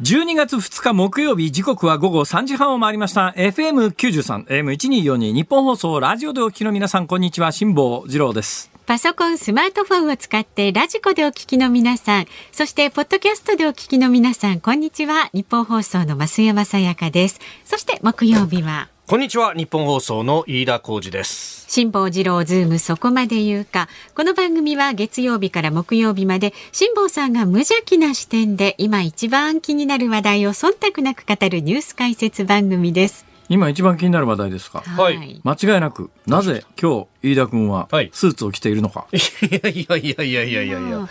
12月2日木曜日時刻は午後3時半を回りました FM93 AM1242 日本放送ラジオでお聞きの皆さんこんにちは辛坊治郎ですパソコン、スマートフォンを使ってラジコでお聞きの皆さん、そしてポッドキャストでお聞きの皆さん、こんにちは。ニッポン放送の増山さやかです。そして木曜日は。こんにちは。ニッポン放送の飯田浩司です。辛坊治郎ズームそこまで言うか。この番組は月曜日から木曜日まで辛坊さんが無邪気な視点で今一番気になる話題を忖度なく語るニュース解説番組です。今一番気になる話題ですか？はい。間違いなくなぜ今日飯田君ははい。スーツを着ているのか、いやいやいやいやいやいやいや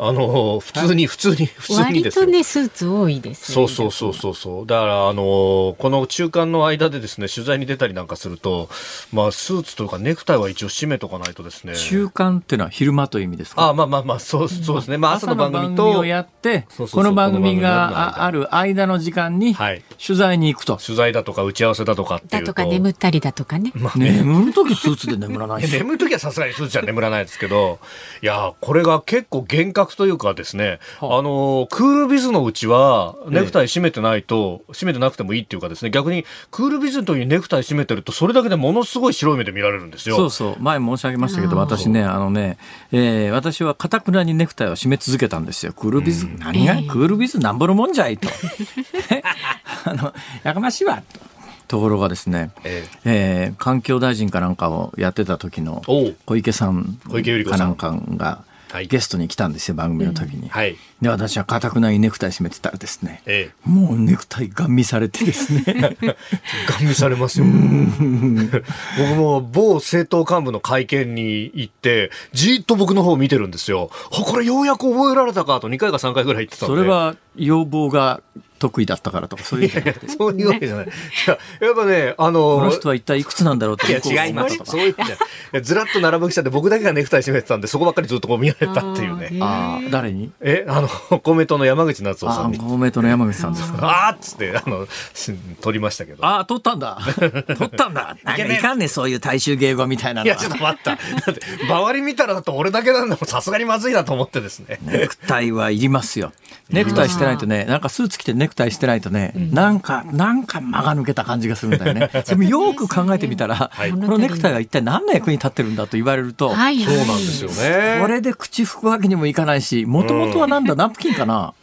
あの普通に普通に普通に割ですよ。とねスーツ多いですそうそうそうそうそう。だからあのこの中間の間でですね取材に出たりなんかするとまあスーツというかネクタイは一応締めとかないとですね。中間っていうのは昼間という意味ですか？あまあまあまあそうそうですね。まあ朝の番組とをやってこの番組が間あある間の時間にはい。取材に行くと、取材だとか打ち合わせだとかっていうと。だとか眠ったりだとかね。まあね眠る時スーツで眠らないし 眠るときはさすがにスーツじゃ眠らないですけど、いや、これが結構厳格というかですね、はあ。あの、クールビズのうちは、ネクタイ締めてないと、締めてなくてもいいっていうかですね、逆にクールビズの時にネクタイ締めてると、それだけでものすごい白い目で見られるんですよ。そうそう。前申し上げましたけど私ねあのね、えー私はかたくなにネクタイを締め続けたんですよ。クールビズ、何が？クールビズなんぼのもんじゃいと。あのやかましいわ。とところがですね、ええ。ー環境大臣かなんかをやってた時の小池さん小池百合子さん。かなんかがはいゲストに来たんですよ番組の時に、はい。で私はかたくなにネクタイ締めてたらですねえもうネクタイガン見されてですねえ。ガン見されますよ。僕も某政党幹部の会見に行って、じーっと僕の方を見てるんですよ。あ、これようやく覚えられたかと2回か3回ぐらい言ってたんで。それは要望が得意だったからとかそういうんじゃなくてそういうわけじゃない。いや、やっぱね、あの、この人は一体いくつなんだろうっていや違いますたとか。そういうんじゃない。いやずらっと並ぶ記者で僕だけがネクタイ締めてたんでそこばっかりずっとこう見られたっていうね。ああ誰に？えあの公明党の山口夏夫さあんに。公明党の山口さんですか。あーっつってあのし取りましたけど。ああ取ったんだ。取ったんだ。なんかいかんねそういう大衆迎合みたいないのは。やちょっと待った。だって周り見たらだと俺だけなんだもん。さすがにまずいなと思ってですね。ネクタイはいりますよ。ネクタイしてないとねなんかスーツ着てネクタイしてないとね、なんかなんか間が抜けた感じがするんだよね。でもよく考えてみたら、い。このネクタイが一体何の役に立ってるんだと言われると、はい。そうなんですよね。これで口拭くわけにもいかないしもともとはなんだ、ナプキンかな？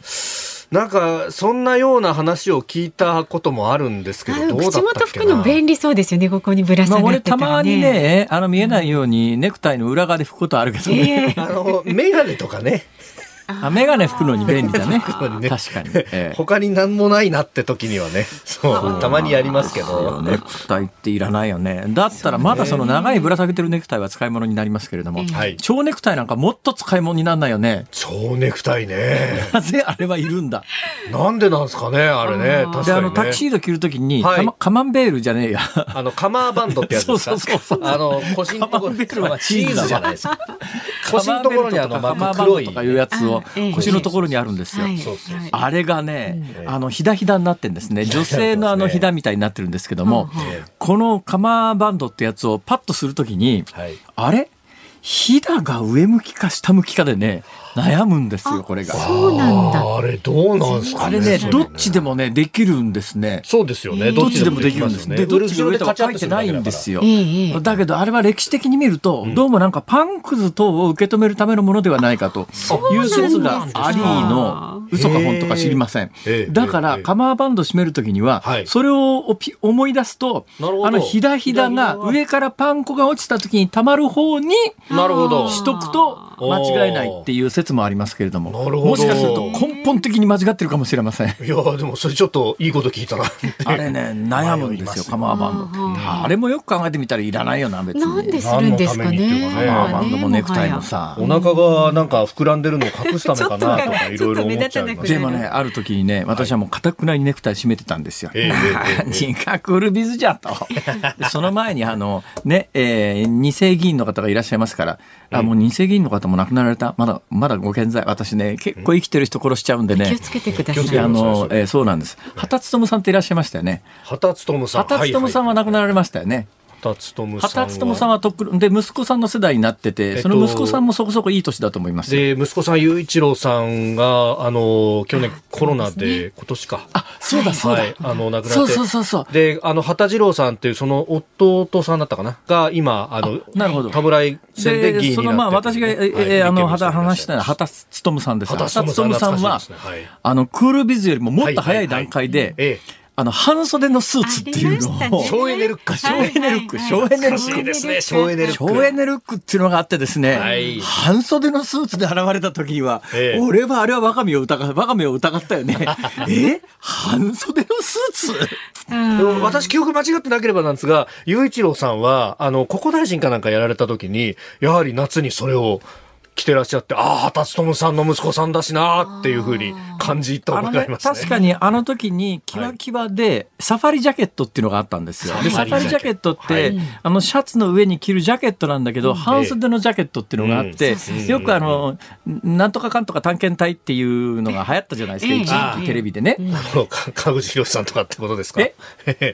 なんかそんなような話を聞いたこともあるんですけどあどうだった口っけな？元拭くの便利そうですよね。ここにぶらまあ、俺下がってたらね。たまにね、あの見えないようにネクタイの裏側で拭くことあるけどね。ええ。あのメガネとかねあ、メガネ拭くのに便利だね。のにね確かに。ええ。他に何もないなって時にはね。そう。たまにやりますけど。ネクタイっていらないよね。だったらまだその長いぶら下げてるネクタイは使い物になりますけれども、はい。蝶ネクタイなんかもっと使い物にならないよね。蝶ネクタイね。なぜあれはいるんだ。なんでなんですかねあれね。確で、あの、かにタキシねード着るときに、はい。カマンベールじゃねえや。あのカマーバンドってやつですか？そうそうそうそう。あの腰のところカマンベールはチーズじゃないですか。腰のところにあの黒い。とかいうやつを腰のところにあるんですよ。あれがね、あの、ひだひだになってんですね。女性のあのひだみたいになってるんですけども、ええこのカマーバンドってやつをパッとするときに、はい。あれひだが上向きか下向きかでね、悩むんですよ、これが。そうなんだ。あれどうなんですかあれね、どっちでもね、できるんですね。そうですよね。どっちでもできるんです。で、どっちが上とか書いてないんですよ。だけど、あれは歴史的に見ると、どうもなんかパンクズ等を受け止めるためのものではないかという説がありの、嘘か本とか知りません。だから、カマーバンド締めるときには、それを思い出すと、あの、ひだひだが上からパン粉が落ちたときにたまる方に、なるほど。しとくと間違えないっていう説もありますけれども、もしかすると根本的に間違ってるかもしれません。いや、でもそれちょっといいこと聞いたな。あれね、悩むんですよ、カマーバンド。あれもよく考えてみたらいらないよな、別に。なんでするんですかね。カマーバンドもネクタイもさ。お腹がなんか膨らんでるのを隠すためかなとか いろいろ思っちゃいでもね、ある時にね、私はもうかたくなにネクタイ締めてたんですよ。何がクールビズじゃと。その前にあの、ね、えー、二世議員の方がいらっしゃいますから、あ、もう二世議員の方も亡くなられた。まだ、まだご健在。私ね、結構生きてる人殺しちゃうんでね。気をつけてください。あの、えー、そうなんです。畑勉さんっていらっしゃいましたよね。畑勉さん。畑勉さんは亡くなられましたよね。畑勉さんは。畑勉さんはとっくで、息子さんの世代になってて、その息子さんもそこそこいい年だと思いますで、息子さん、雄一郎さんが、あの、去年コロナで、今年か。あ、そうだそうだ。はい、あの、亡くなって。そうそうそうそう。で、あの、畑次郎さんっていう、その弟さんだったかな？が、今、あの、なるほど。侍戦で議員になってその、まあ、私が、え、あの、話したのは、畑勉さんです。畑勉さんは、あの、クールビズよりももっと早い段階で、ええあの、半袖のスーツっていうのを、省エネルック、省エネルック、省エネルック。ですね、省エネルック。省エネルックっていうのがあってですね、半袖のスーツで現れた時には、俺はあれは我が身を疑、我が身を疑ったよね。え？半袖のスーツ？私記憶間違ってなければなんですが、雄一郎さんは、あの、国交大臣かなんかやられた時に、やはり夏にそれを、来てらっしゃって、ああ、畑勉さんの息子さんだしなっていうふうに感じたことがありますね。確かにあの時にキワキワでサファリジャケットっていうのがあったんですよ。で、サファリジャケット。って、はい、あのシャツの上に着るジャケットなんだけど、半袖のジャケットっていうのがあって、よくあの、なんとかかんとか探検隊っていうのが流行ったじゃないですか、一時期テレビでね。川口博さんとかってことですか？え？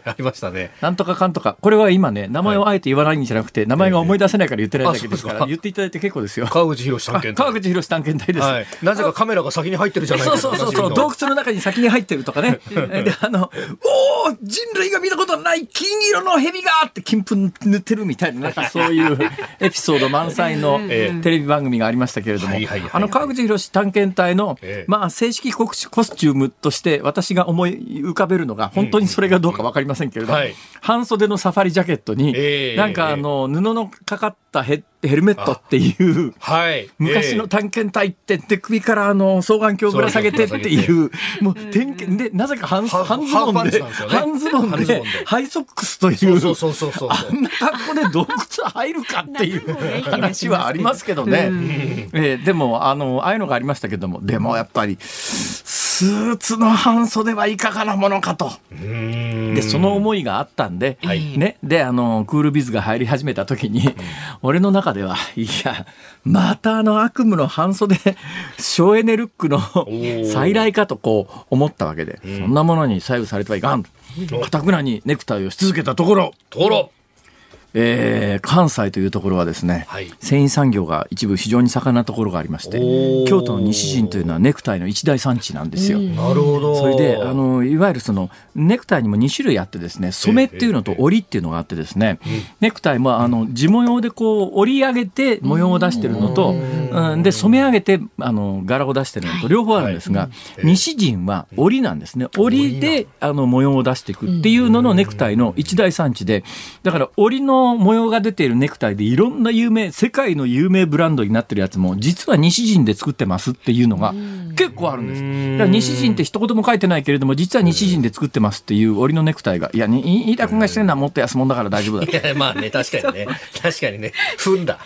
ありましたね。なんとかかんとか。これは今ね、名前をあえて言わないんじゃなくて、名前が思い出せないから言ってないだけですから、言っていただいて結構ですよ。川口博探検隊。川口博探検隊です、はい。なぜかカメラが先に入ってるじゃないですか。そうそうそう洞窟の中に先に入ってるとかね。で、あの、おお人類が見たことない金色の蛇がって金粉塗ってるみたいな、そういう エピソード満載のテレビ番組がありましたけれども、あの、川口博探検隊の、まあ、正式コスチュームとして私が思い浮かべるのが、本当にそれがどうかわかりませんけれども、半袖のサファリジャケットに、なんかあの、布のかかったヘッヘルメットっていう、はい、昔の探検隊ってで首からあの双眼鏡ぶら下げてっていう、もう点検で、なぜか半ズボンで、半ズボンで、ハイソックスという、あんな格好で洞窟入るかっていう話はありますけどね。えー、でも、あの、ああいうのがありましたけども、でもやっぱり、スーツの半袖はいかがなものかと。で、その思いがあったんで、はい、ね、で、あの、クールビズが入り始めた時に、俺の中では、いや、またあの悪夢の半袖、省エネルックの再来かとこう思ったわけで、そんなものに左右されてはいかん。かたくなにネクタイをし続けたところ、ところ、えー、関西というところはですね、はい、繊維産業が一部非常に盛んなところがありまして京都の西陣というのはネクタイの一大産地なんですよ。なるほど。それであのいわゆるそのネクタイにも2種類あってですね染めっていうのと織りっていうのがあってですね、ネクタイもあの地模様でこう織り上げて模様を出してるのと、うん、で染め上げてあの柄を出してるのと両方あるんですが、西陣は織りなんですね。織りであの模様を出していくっていうののネクタイの一大産地でだから織りの模様が出ているネクタイでいろんな有名、世界の有名ブランドになってるやつも、実は西陣で作ってますっていうのが結構あるんです。だから西陣って一言も書いてないけれども、実は西陣で作ってますっていう織りのネクタイが、いや、飯田君がしてるのはもっと安物だから大丈夫だ。いや、まあね、確かにね。確かにね。踏んだ。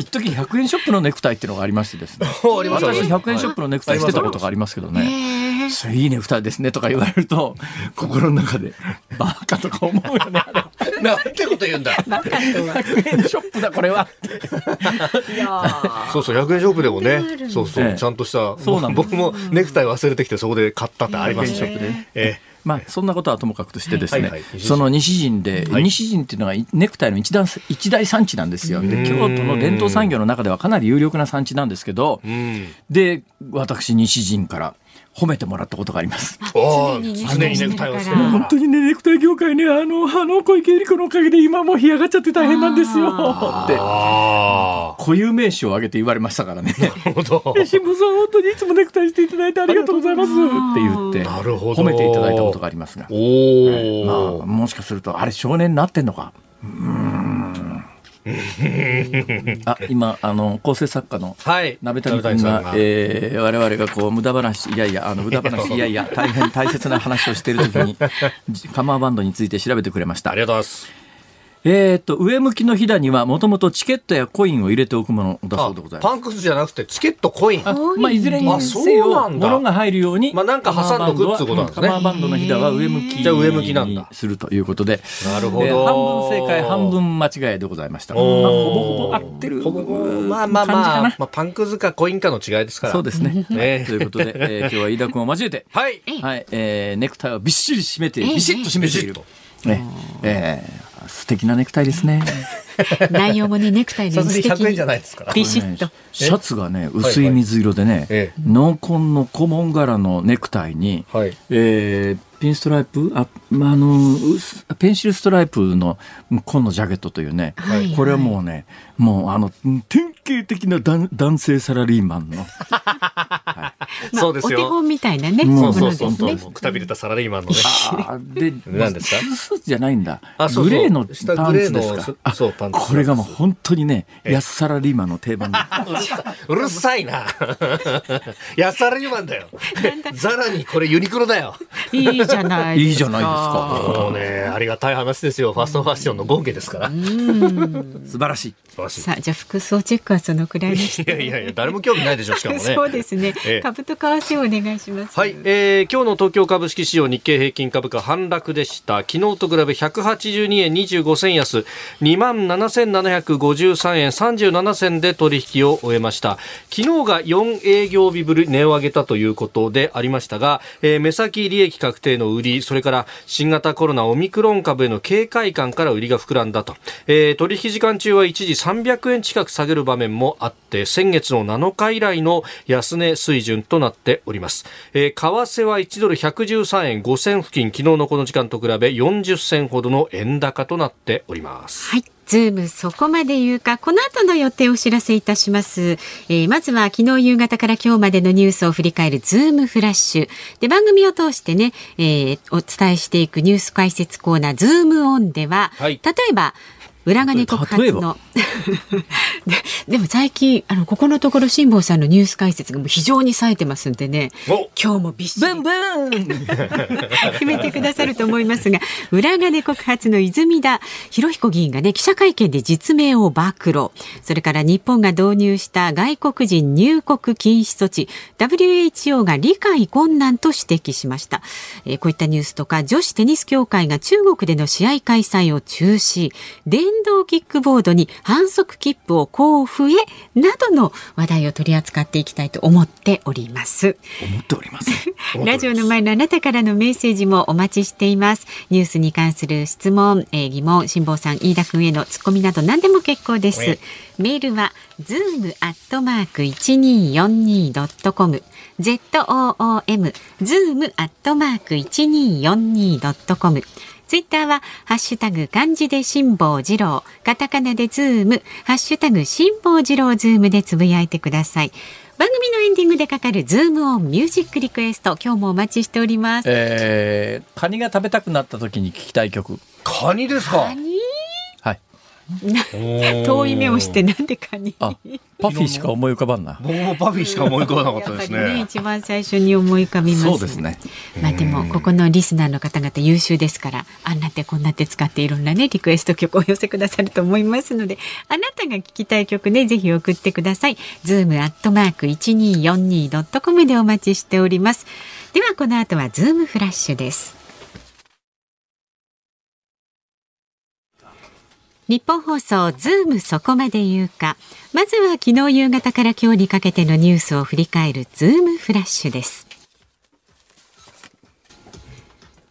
一時100円ショップのネクタイっていうのがありましてですね。私100円ショップのネクタイしてたことがありますけどね。それいいネクタイですねとか言われると、心の中で、バカとか思うよね。なんてこと言うんだ。100円ショップだ、これは。そうそう、100円ショップでもね、そうそう、ちゃんとした、そうなん僕もネクタイ忘れてきてそこで買ったってありますね。100円ショップで。えまあ、そんなことはともかくとしてですね、はいはいその西陣で、はい西陣っていうのがネクタイの一段一大産地なんですよ。で、京都の伝統産業の中ではかなり有力な産地なんですけど、うん。で、私、西陣から褒めてもらったことがあります。お常にネクタイをして本当にね、ネクタイ業界ね、あの、あの小池百合子のおかげで今もう干上がっちゃって大変なんですよ。って、あ固有名詞を挙げて言われましたからね。あ。なるほど。え新聞さん、本当にいつもネクタイしていただいてありがとうございますって言って、褒めていただいたことがありますが。おお、まあ、もしかすると、あれ少年になってんのか。うーんあ、今、あの、構成作家のはい。鍋谷君が鍋谷さんが、えー、我々がこう無駄話いやいやあの無駄話 いやいや大変大切な話をしている時に カマーバンドについて調べてくれましたありがとうございます。えー、と上向きのひだにはもともとチケットやコインを入れておくものだそうでございます。パンクスじゃなくてチケットコイン。あまあ、いずれにあそうせよなんだ。物が入るように、まあなんか挟んどくっつうことなんですね。カマーバンドのひだは上向きじゃあ上向きなんだ。にするということで。なるほど。えー半分正解半分間違いでございました、まあ、ほぼほぼ合ってるほぼまあまあ感じかな。まあ、まあ、パンクスかコインかの違いですから。そうですね。ねということで、えー 今日は飯田君を交えて、はい。はい、えーネクタイをびっしり締めて、ええ。ビシッと締めている。ね、えー素敵なネクタイですね。内容もねネクタイの素敵100円じゃないですから。ビシッと。シャツがね、薄い水色でね、ええ。濃紺の古紋柄のネクタイに、はい。えーピンストライプあ、まあ、あの薄ペンシルストライプの紺のジャケットというね、はいこれはもうねもうあの典型的な男 男性サラリーマンの。まあそうですよ。お手本みたいなねもそうもそうそうそう。のですねくたびれたサラリーマンのね。で何ですか？スーツじゃないんだ。グレーのパンツ下グレーのですかあそうパンツこれがもう本当にねええ安サラリーマンの定番で うるさいな。やサラリーマンだよ。ザラにこれユニクロだよ。いいじゃないですかいいじゃないですかもうね、ありがたい話ですよ。ファストファッションの権下ですから。素晴らしい素晴らしい。さあじゃあ服装チェックはそのくらいにしいてやいやいや、誰も興味ないでしょ、しかもね。そうですね、ええ株と為替をお願いしますはい、えー今日の東京株式市場日経平均株価反落でした。昨日と比べ182円25銭安、7753円37銭で取引を終えました。昨日が4営業日ぶり値を上げたということでありましたが、えー目先利益確定の売り、それから新型コロナオミクロン株への警戒感から売りが膨らんだと。えー取引時間中は一時300円近く下げる場面もあって、先月の7日以来の安値水準となっております。えー為替は1ドル113円5銭付近、昨日のこの時間と比べ40銭ほどの円高となっております。はい。ズームそこまで言うか、この後の予定をお知らせいたします。えーまずは昨日夕方から今日までのニュースを振り返るズームフラッシュ。で、番組を通してね、えーお伝えしていくニュース解説コーナー、ズームオンでは、はい例えば、裏金告発の。ででも最近あのここのところ辛坊さんのニュース解説がもう非常に冴えてますんでね。お。今日もびっしりブンブン。決めてくださると思いますが。裏金告発の泉田博彦議員がね記者会見で実名を暴露。それから日本が導入した外国人入国禁止措置。WHO が理解困難と指摘しました、えーこういったニュースとか女子テニス協会が中国での試合開催を中止。電動キックボードに反則切符を交付へなどの話題を取り扱っていきたいと思っております。思っております ラジオの前のあなたからのメッセージもお待ちしています。ニュースに関する質問、えー疑問、辛坊さん、飯田君へのツッコミなど何でも結構ですはい。メールは zoom アットマーク一二四二ドットコム。Z O O M zoom アットマーク一二四二ドットコム。ツイッターは、ハッシュタグ漢字で辛坊治郎、カタカナでズーム、ハッシュタグ辛坊治郎ズームでつぶやいてください。番組のエンディングでかかるズームオンミュージックリクエスト、今日もお待ちしております。えー、カニが食べたくなった時に聞きたい曲。カニですか？カニはい 遠い目をしてなんでカニあパフィーしか思い浮かばんな。僕もパフィーしか思い浮かばなかったですやっぱりね。ね。一番最初に思い浮かびます。そうですね。まあでもここのリスナーの方々優秀ですからあんなってこんなって使っていろんなねリクエスト曲をお寄せくださると思いますのであなたが聞きたい曲ねぜひ送ってください。ズームアットマーク 1242.com でお待ちしております。ではこの後はズームフラッシュですニッポン放送ズームそこまで言うかまずは昨日夕方から今日にかけてのニュースを振り返るズームフラッシュです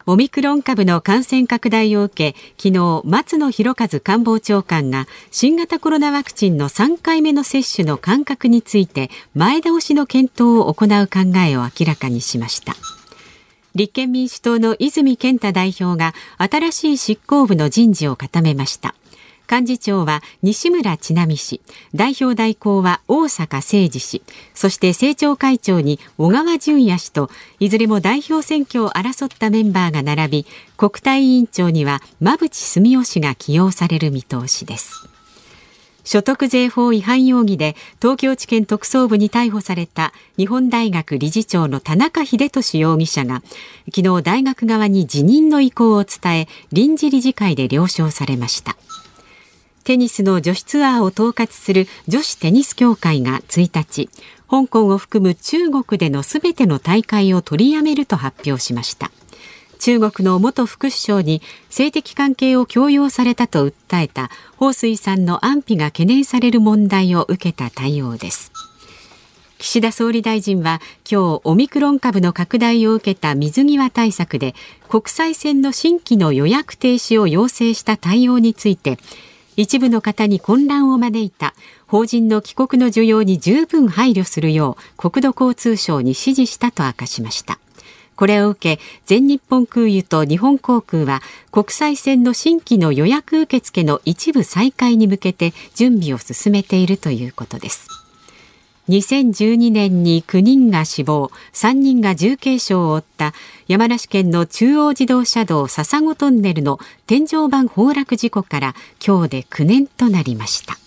オミクロン株の感染拡大を受け、昨日、松野博一官房長官が新型コロナワクチンの3回目の接種の間隔について前倒しの検討を行う考えを明らかにしました。立憲民主党の泉健太代表が新しい執行部の人事を固めました。幹事長は西村智奈美氏。代表代行は大阪誠二氏。そして政調会長に小川淳也氏といずれも代表選挙を争ったメンバーが並び国対委員長には馬淵澄夫氏が起用される見通しです。所得税法違反容疑で東京地検特捜部に逮捕された日本大学理事長の田中英寿容疑者が昨日大学側に辞任の意向を伝え臨時理事会で了承されました。テニスの女子ツアーを統括する女子テニス協会が1日香港を含む中国でのすべての大会を取りやめると発表しました。中国の元副首相に性的関係を強要されたと訴えた彭帥さんの安否が懸念される問題を受けた対応です。岸田総理大臣は今日オミクロン株の拡大を受けた水際対策で国際線の新規の予約停止を要請した対応について一部の方に混乱を招いた法人の帰国の需要に十分配慮するよう国土交通省に指示したと明かしました。これを受け全日本空輸と日本航空は国際線の新規の予約受付の一部再開に向けて準備を進めているということです。2012年に9人が死亡3人が重軽傷を負った山梨県の中央自動車道笹子トンネルの天井板崩落事故から今日で9年となりました。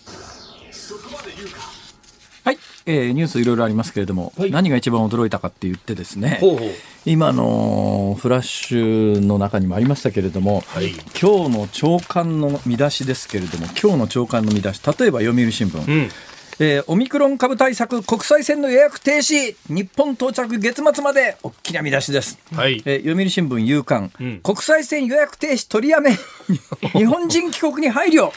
はい、えー、ニュースいろいろありますけれども、はい、何が一番驚いたかって言ってですねほうほう。今のフラッシュの中にもありましたけれども、はい、今日の朝刊の見出しですけれども今日の朝刊の見出し例えば読売新聞、うんえー、オミクロン株対策国際線の予約停止日本到着月末まで大きな見出しです、はい。えー、読売新聞夕刊、うん、国際線予約停止取りやめ 日本人帰国に配慮。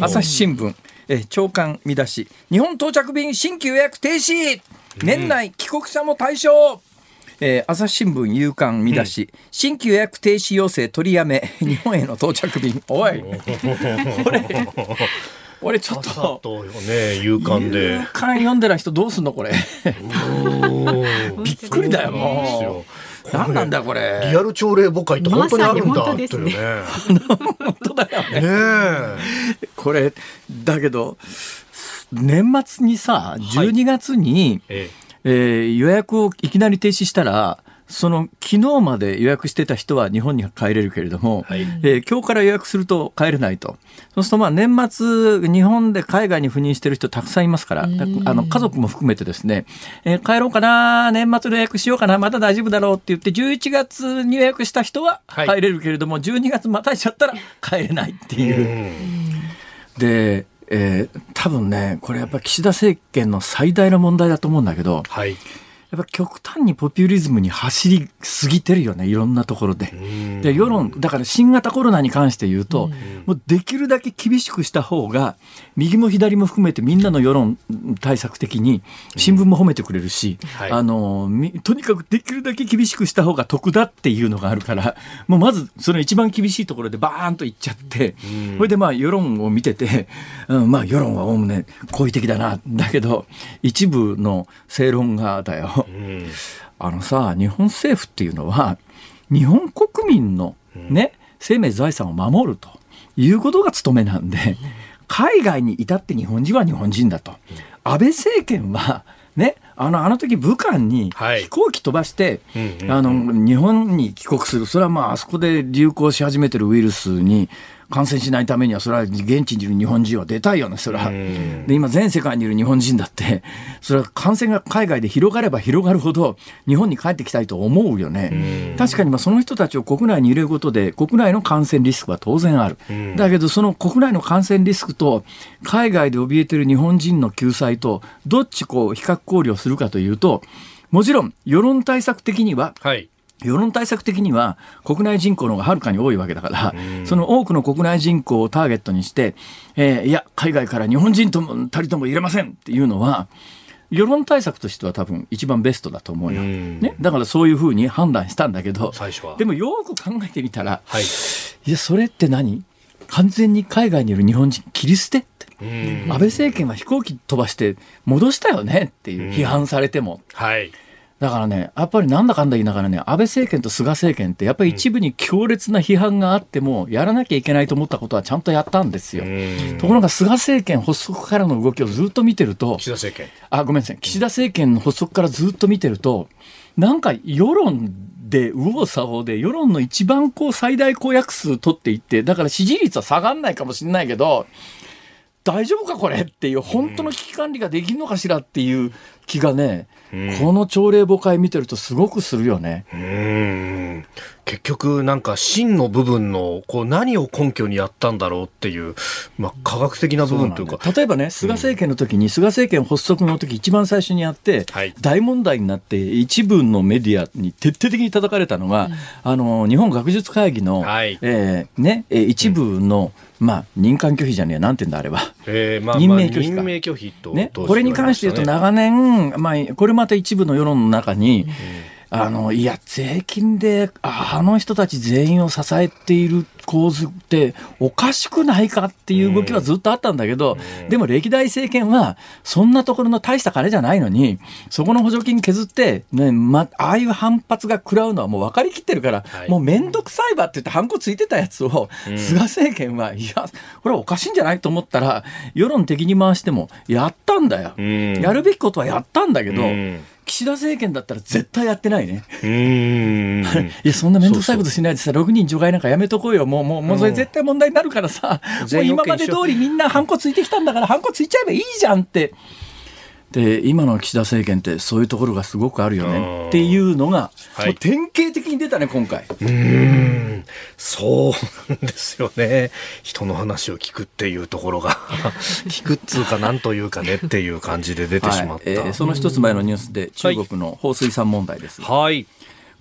朝日新聞、えー、長官見出し。日本到着便新規予約停止。年内帰国者も対象、えー、朝日新聞夕刊見出し、うん、新規予約停止要請取りやめ。日本への到着便。おい。これ俺ちょっと。とね勇敢で。勇敢読んでる人どうすんのこれ。びっくりだよ。もう何なんだこれ。リアル朝礼母会って本当にあるんだっていうね。本当だよね。これだけど年末にさ12月に、はい、えー、予約をいきなり停止したらその昨日まで予約してた人は日本に帰れるけれども、はい、えー、今日から予約すると帰れないと。そうするとまあ年末、日本で海外に赴任してる人たくさんいますから、あの家族も含めてですね、えー、帰ろうかな、年末の予約しようかな、まだ大丈夫だろうって言って、11月に予約した人は帰れるけれども、はい、12月またいちゃったら帰れないっていう。で、えー、多分ね、これやっぱ岸田政権の最大の問題だと思うんだけど、はいやっぱ極端にポピュリズムに走りすぎてるよねいろんなところで。で世論だから新型コロナに関して言うともうできるだけ厳しくした方が右も左も含めてみんなの世論対策的に新聞も褒めてくれるし、はい、あのとにかくできるだけ厳しくした方が得だっていうのがあるから もうまずその一番厳しいところでバーンといっちゃってそれでまあ世論を見てて、うん、まあ世論はおおむね好意的だなだけど一部の正論がだよ。あのさ日本政府っていうのは日本国民のね、生命財産を守るということが務めなんで、海外に至って日本人は日本人だと。安倍政権はね、あのあの時武漢に飛行機飛ばして、あの日本に帰国する、それはまああそこで流行し始めてるウイルスに感染しないためには、それは現地にいる日本人は出たいよね、それは。で、今全世界にいる日本人だって、それは感染が海外で広がれば広がるほど、日本に帰ってきたいと思うよね。確かにまあその人たちを国内に入れることで、国内の感染リスクは当然ある。だけど、その国内の感染リスクと、海外で怯えてる日本人の救済と、どっちこう比較考慮するかというと、もちろん世論対策的には、はい世論対策的には国内人口の方がはるかに多いわけだから、その多くの国内人口をターゲットにして、えー、いや、海外から日本人ともたりとも入れませんっていうのは、世論対策としては多分一番ベストだと思うよ。うんね、だからそういうふうに判断したんだけど、最初はでもよく考えてみたら、はい。いや、それって何？完全に海外にいる日本人切り捨てって。うん安倍政権は飛行機飛ばして戻したよねっていう批判されても。はい。だからね、やっぱりなんだかんだ言いながらね、安倍政権と菅政権ってやっぱり一部に強烈な批判があっても、やらなきゃいけないと思ったことはちゃんとやったんですよ。うんところが菅政権発足からの動きをずっと見てると、岸田政権。あ、ごめんなさい。岸田政権の発足からずっと見てると、なんか世論で右往左往で、世論の一番こう最大公約数取っていって、だから支持率は下がんないかもしれないけど、大丈夫かこれっていう、本当の危機管理ができるのかしらっていう気がね、この朝令暮改見てるとすごくするよね。うーん。結局なんか真の部分のこう何を根拠にやったんだろうっていう、まあ、科学的な部分というか。例えばね、菅政権の時に、菅政権発足の時一番最初にやって、はい。大問題になって、一部のメディアに徹底的に叩かれたのが、あの日本学術会議の、はい。えーね、えー一部の、まあ、任官拒否じゃねえ、なんて言うんだ、あれは。えーまあ任命拒否か。任命拒否とね、これに関して言うと、長年、まあ、これまた一部の世論の中に、あのいや、税金でああの人たち全員を支えている構図っておかしくないかっていう動きはずっとあったんだけど、でも歴代政権は、そんなところの大した金じゃないのに、そこの補助金削って、ねまああいう反発が食らうのはもう分かりきってるから、はい。もう面倒くさいわって言って、ハンコついてたやつを、菅政権は、いや、これはおかしいんじゃないと思ったら、世論的に回しても、やったんだよ。うん。やるべきことはやったんだけど、うん岸田政権だったら絶対やってないね。うーん いや、そんな面倒くさいことしないでさ、6人除外なんかやめとこうよ。もう、もう、もうそれ絶対問題になるからさ、もう今まで通りみんなハンコついてきたんだから、ハンコついちゃえばいいじゃんって。で、今の岸田政権ってそういうところがすごくあるよね。っていうのが、はい。典型的に出たね、今回。うーん。そうなんですよね。人の話を聞くっていうところが。聞くっつうかなんというかねっていう感じで出てしまった、はい。えーその一つ前のニュースで中国の放水産問題です。はい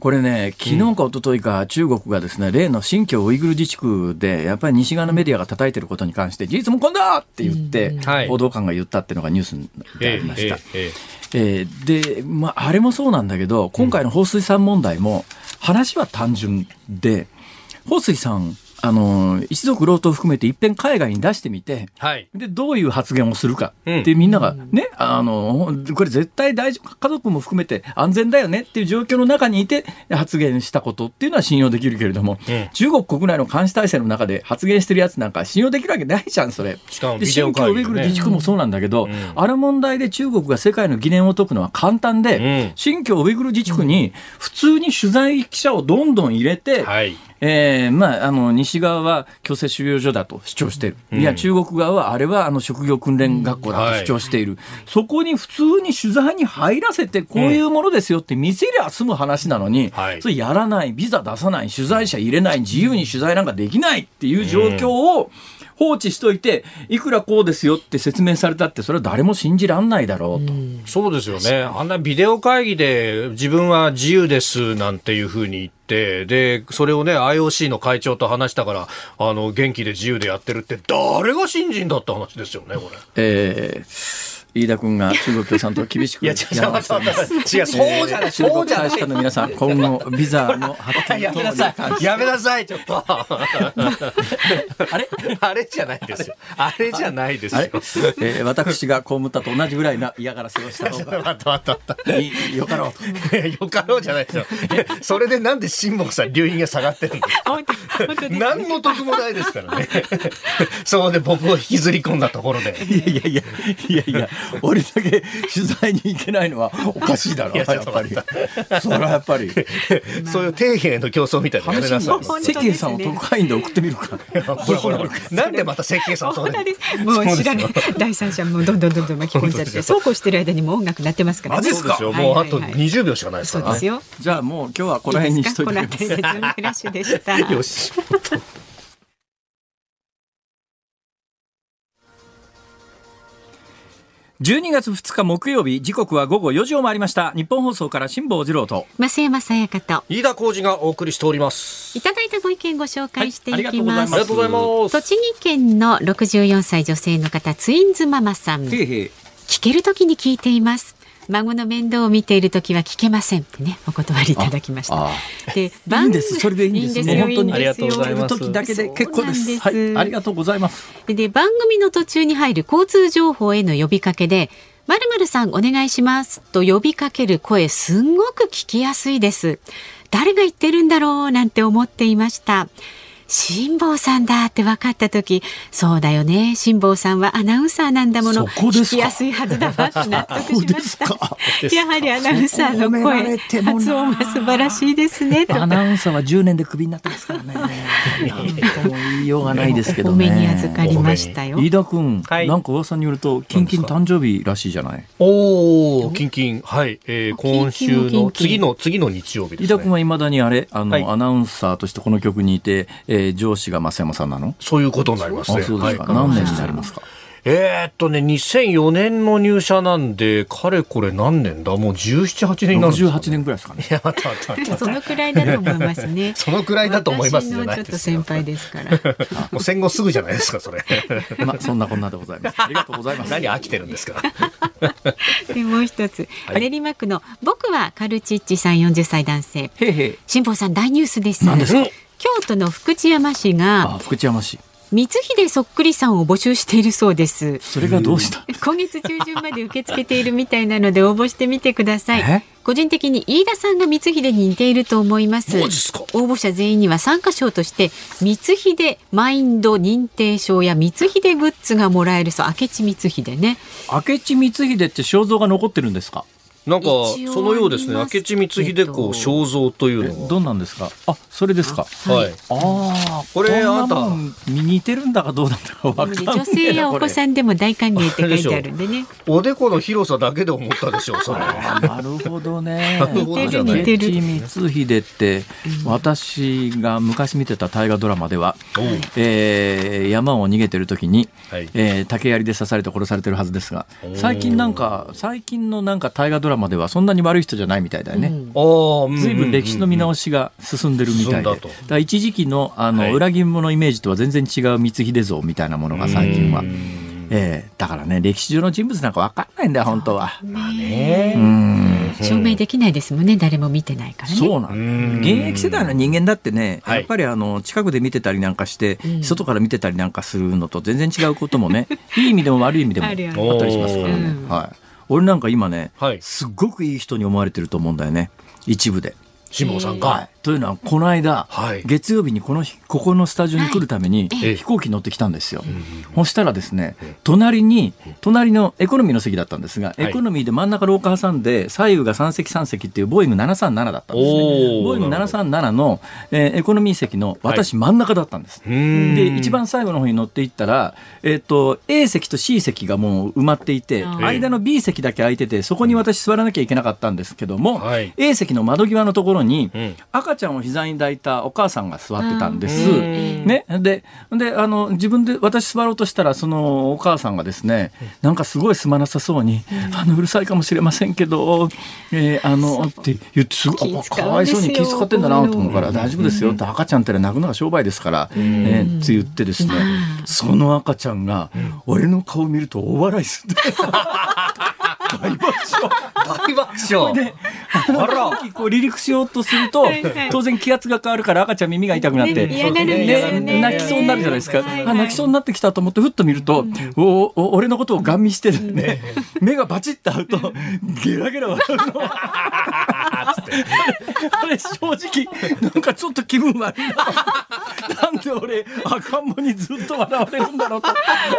これね、昨日か一昨日か中国がですね、例の新疆ウイグル自治区で、やっぱり西側のメディアが叩いてることに関して、事実無根だって言って、はい。報道官が言ったっていうのがニュースでありました。ええーで、まあ、あれもそうなんだけど、今回の放水産問題も、話は単純で、放水さん、あの、一族老頭含めて一遍海外に出してみて、はい。で、どういう発言をするかってみんながね、あの、これ絶対大丈夫、家族も含めて安全だよねっていう状況の中にいて発言したことっていうのは信用できるけれども、うん。中国国内の監視体制の中で発言してるやつなんか信用できるわけないじゃん、それ。しかも新疆ウイグル自治区もそうなんだけど、ん。ある問題で中国が世界の疑念を解くのは簡単で、うん。新疆ウイグル自治区に普通に取材記者をどんどん入れて、はいえーまあ、あの西側は強制収容所だと主張している、いや、中国側はあれはあの職業訓練学校だと主張している、そこに普通に取材に入らせて、こういうものですよって見せりゃ済む話なのに、はい。それやらない、ビザ出さない、取材者入れない、自由に取材なんかできないっていう状況を放置しといて、いくらこうですよって説明されたって、それは誰も信じらんないだろうと。そうですよね。あんなビデオ会議で自分は自由ですなんていうふうに言って、で、それをね、IOC の会長と話したから、あの、元気で自由でやってるって、誰が信じんだって話ですよね、これ。えー飯田君が中国共産党を厳しくいや、違う、違う、批判しております違う、そうじゃない、中国大使館の皆さん、今後、ビザの発展 等に関してやめなさい、ちょっと。あれ？あれじゃないですよ。あれ？じゃないですよえー私が被ったと同じぐらいな嫌がらせをした方が 待って待って待って。いいよかろうと。よかろうじゃないですよ。それでなんで辛坊さん留飲が下がってるん何の得もないですからね。そうで僕を引きずり込んだところで。いやいやいや、いやいや、俺だけ取材に行けないのはおかしいだろ、いややっぱり。それはやっぱり。そういう底辺への競争みたいなのやめなさい。さんを特派員で送ってみるか。ほらほらほら。なんでまた設計さんそう本当です。もう知らない第三者もどんどんどんどん巻き込んじゃってそうこうしてる間にもう音楽鳴ってますからね。マジですよもうあとはいはいはい。20秒しかないですからね。そうですよ。じゃあもう今日はこの辺にしといて。このください辺りでズームフラッシュでした。よし。12月2日木曜日、時刻は午後4時を回りました。日本放送から辛坊治郎と。増山さやかと飯田浩二がお送りしております。いただいたご意見ご紹介していきますがとうございまありがとうございます。栃木県の64歳女性の方ツインズママさん聞けるときに聞いています孫の面倒を見ている時は聞けませんってねお断りいただきました。あでいいんですそれでいいんです。いいんですよもう本当に。ありがとうございます。時だけで。結構です。はいありがとうございます。で番組の途中に入る交通情報への呼びかけで「まるまるさんお願いします」と呼びかける声すんごく聞きやすいです。誰が言ってるんだろうなんて思っていました辛坊さんだって分かった時そうだよね辛坊さんはアナウンサーなんだもの聞きやすいはずだわって納得しましたやはりアナウンサーの声発音が素晴らしいですねとアナウンサーは10年でクビになってますからね。言いようがないですけどお目にね。預かりましたよ飯田君、はいなんか噂によると、キンキン誕生日らしいじゃない？おお、キンキン。はい。えー、今週の次の、次の日曜日ですね。飯田君はいまだにあれ、あの、はいアナウンサーとしてこの局にいて、えー上司が増山さんなの？そういうことになりますあ、ね。そうですか。はい何年になりますか？えーっとね、2004年の入社なんで、かれこれ何年だ？もう17、8年になるんですか、68年ぐらいですかね。いや、待って待って待って。そのくらいだと思いますね そのくらいだと思いますじゃ私のちょっと先輩ですから もう戦後すぐじゃないですか、それ。まあ、そんなこんなでございます。ありがとうございます。何飽きてるんですか？でもう一つ、はい練馬区の僕はカルチッチさん40歳男性へいへい。辛坊さん大ニュースです何ですか？京都の福知山市があ、福知山市。光秀そっくりさんを募集しているそうです。それがどうした？今月中旬まで受け付けているみたいなので応募してみてください。え？個人的に飯田さんが光秀に似ていると思います。応募者全員には参加賞として光秀マインド認定証や光秀グッズがもらえるそう明智光秀ね。明智光秀って肖像が残ってるんですか？なんか、そのようですね。明智光秀公肖像というえのどんなんですか？あ、それですか。が。はい。ああ、これあんた似てるんだかどうなんだかわかん女性やお子さんでも大歓迎って書いてあるんでね おでこの広さだけで思ったでしょう、それ。あなるほどね。なるほどじゃない似てる明智光秀って、私が昔見てた大河ドラマでは、えー山を逃げてる時に、はいえー竹槍で刺されて殺されてるはずですが最近なんか最近のなんか大河ドラマではそんなに悪い人じゃないみたいだよね。ずいぶん歴史の見直し。しが進んでるみたいで、だから一時期のあの、はい。裏切り者イメージとは全然違う光秀像みたいなものが最近は。う、んえ。ーだからね歴史上の人物なんか分かんないんだよ本当は。ね。うん。証明できないですもんね誰も見てないからね。そうなん現役世代の人間だってね、はい。やっぱりあの近くで見てたりなんかして、うん。外から見てたりなんかするのと全然違うこともね いい意味でも悪い意味でもあったりしますからね、うん。はい、俺なんか今ね、はいすっごくいい人に思われてると思うんだよね一部で。辛坊さんはが。い、というのはこの間、はい。月曜日にこの日ここのスタジオに来るために、ええ。飛行機乗ってきたんですよ。そしたらですね隣に隣のエコノミーの席だったんですが、い。エコノミーで真ん中廊下挟んで左右が3席3席っていうボーイング737だったんですね。ボーイングなるほ737の、えーエコノミー席の私真ん中だったんです。うん。で一番最後の方に乗っていったら、えっと A 席と C 席がもう埋まっていて間の B 席だけ空いててそこに私座らなきゃいけなかったんですけども、はい。A 席の窓際のところに、うん赤ちゃんを膝に抱いたお母さんが座ってたんです。うん。ね、でであの自分で私座ろうとしたらそのお母さんがですねなんかすごいすまなさそうに「あのうるさいかもしれませんけど、えーあの」って言ってすかわいそうに気遣ってんだなと思うから「大丈夫ですよ」って赤ちゃんってのは泣くのが商売ですから、ねって言ってですねその赤ちゃんが俺の顔見ると大笑いする。んだよ大爆笑。大爆笑。で、あの飛行機こう離陸しようとすると当然気圧が変わるから赤ちゃん耳が痛くなって、ね泣きそうになるじゃないですか。はいはいあ、泣きそうになってきたと思って、ふっと見ると、おお俺のことをガン見してるね。目がバチッと合うと、ゲラゲラ笑うの。あれ、正直、なんかちょっと気分悪いな。なんで俺、赤ん坊にずっと笑われるんだろうと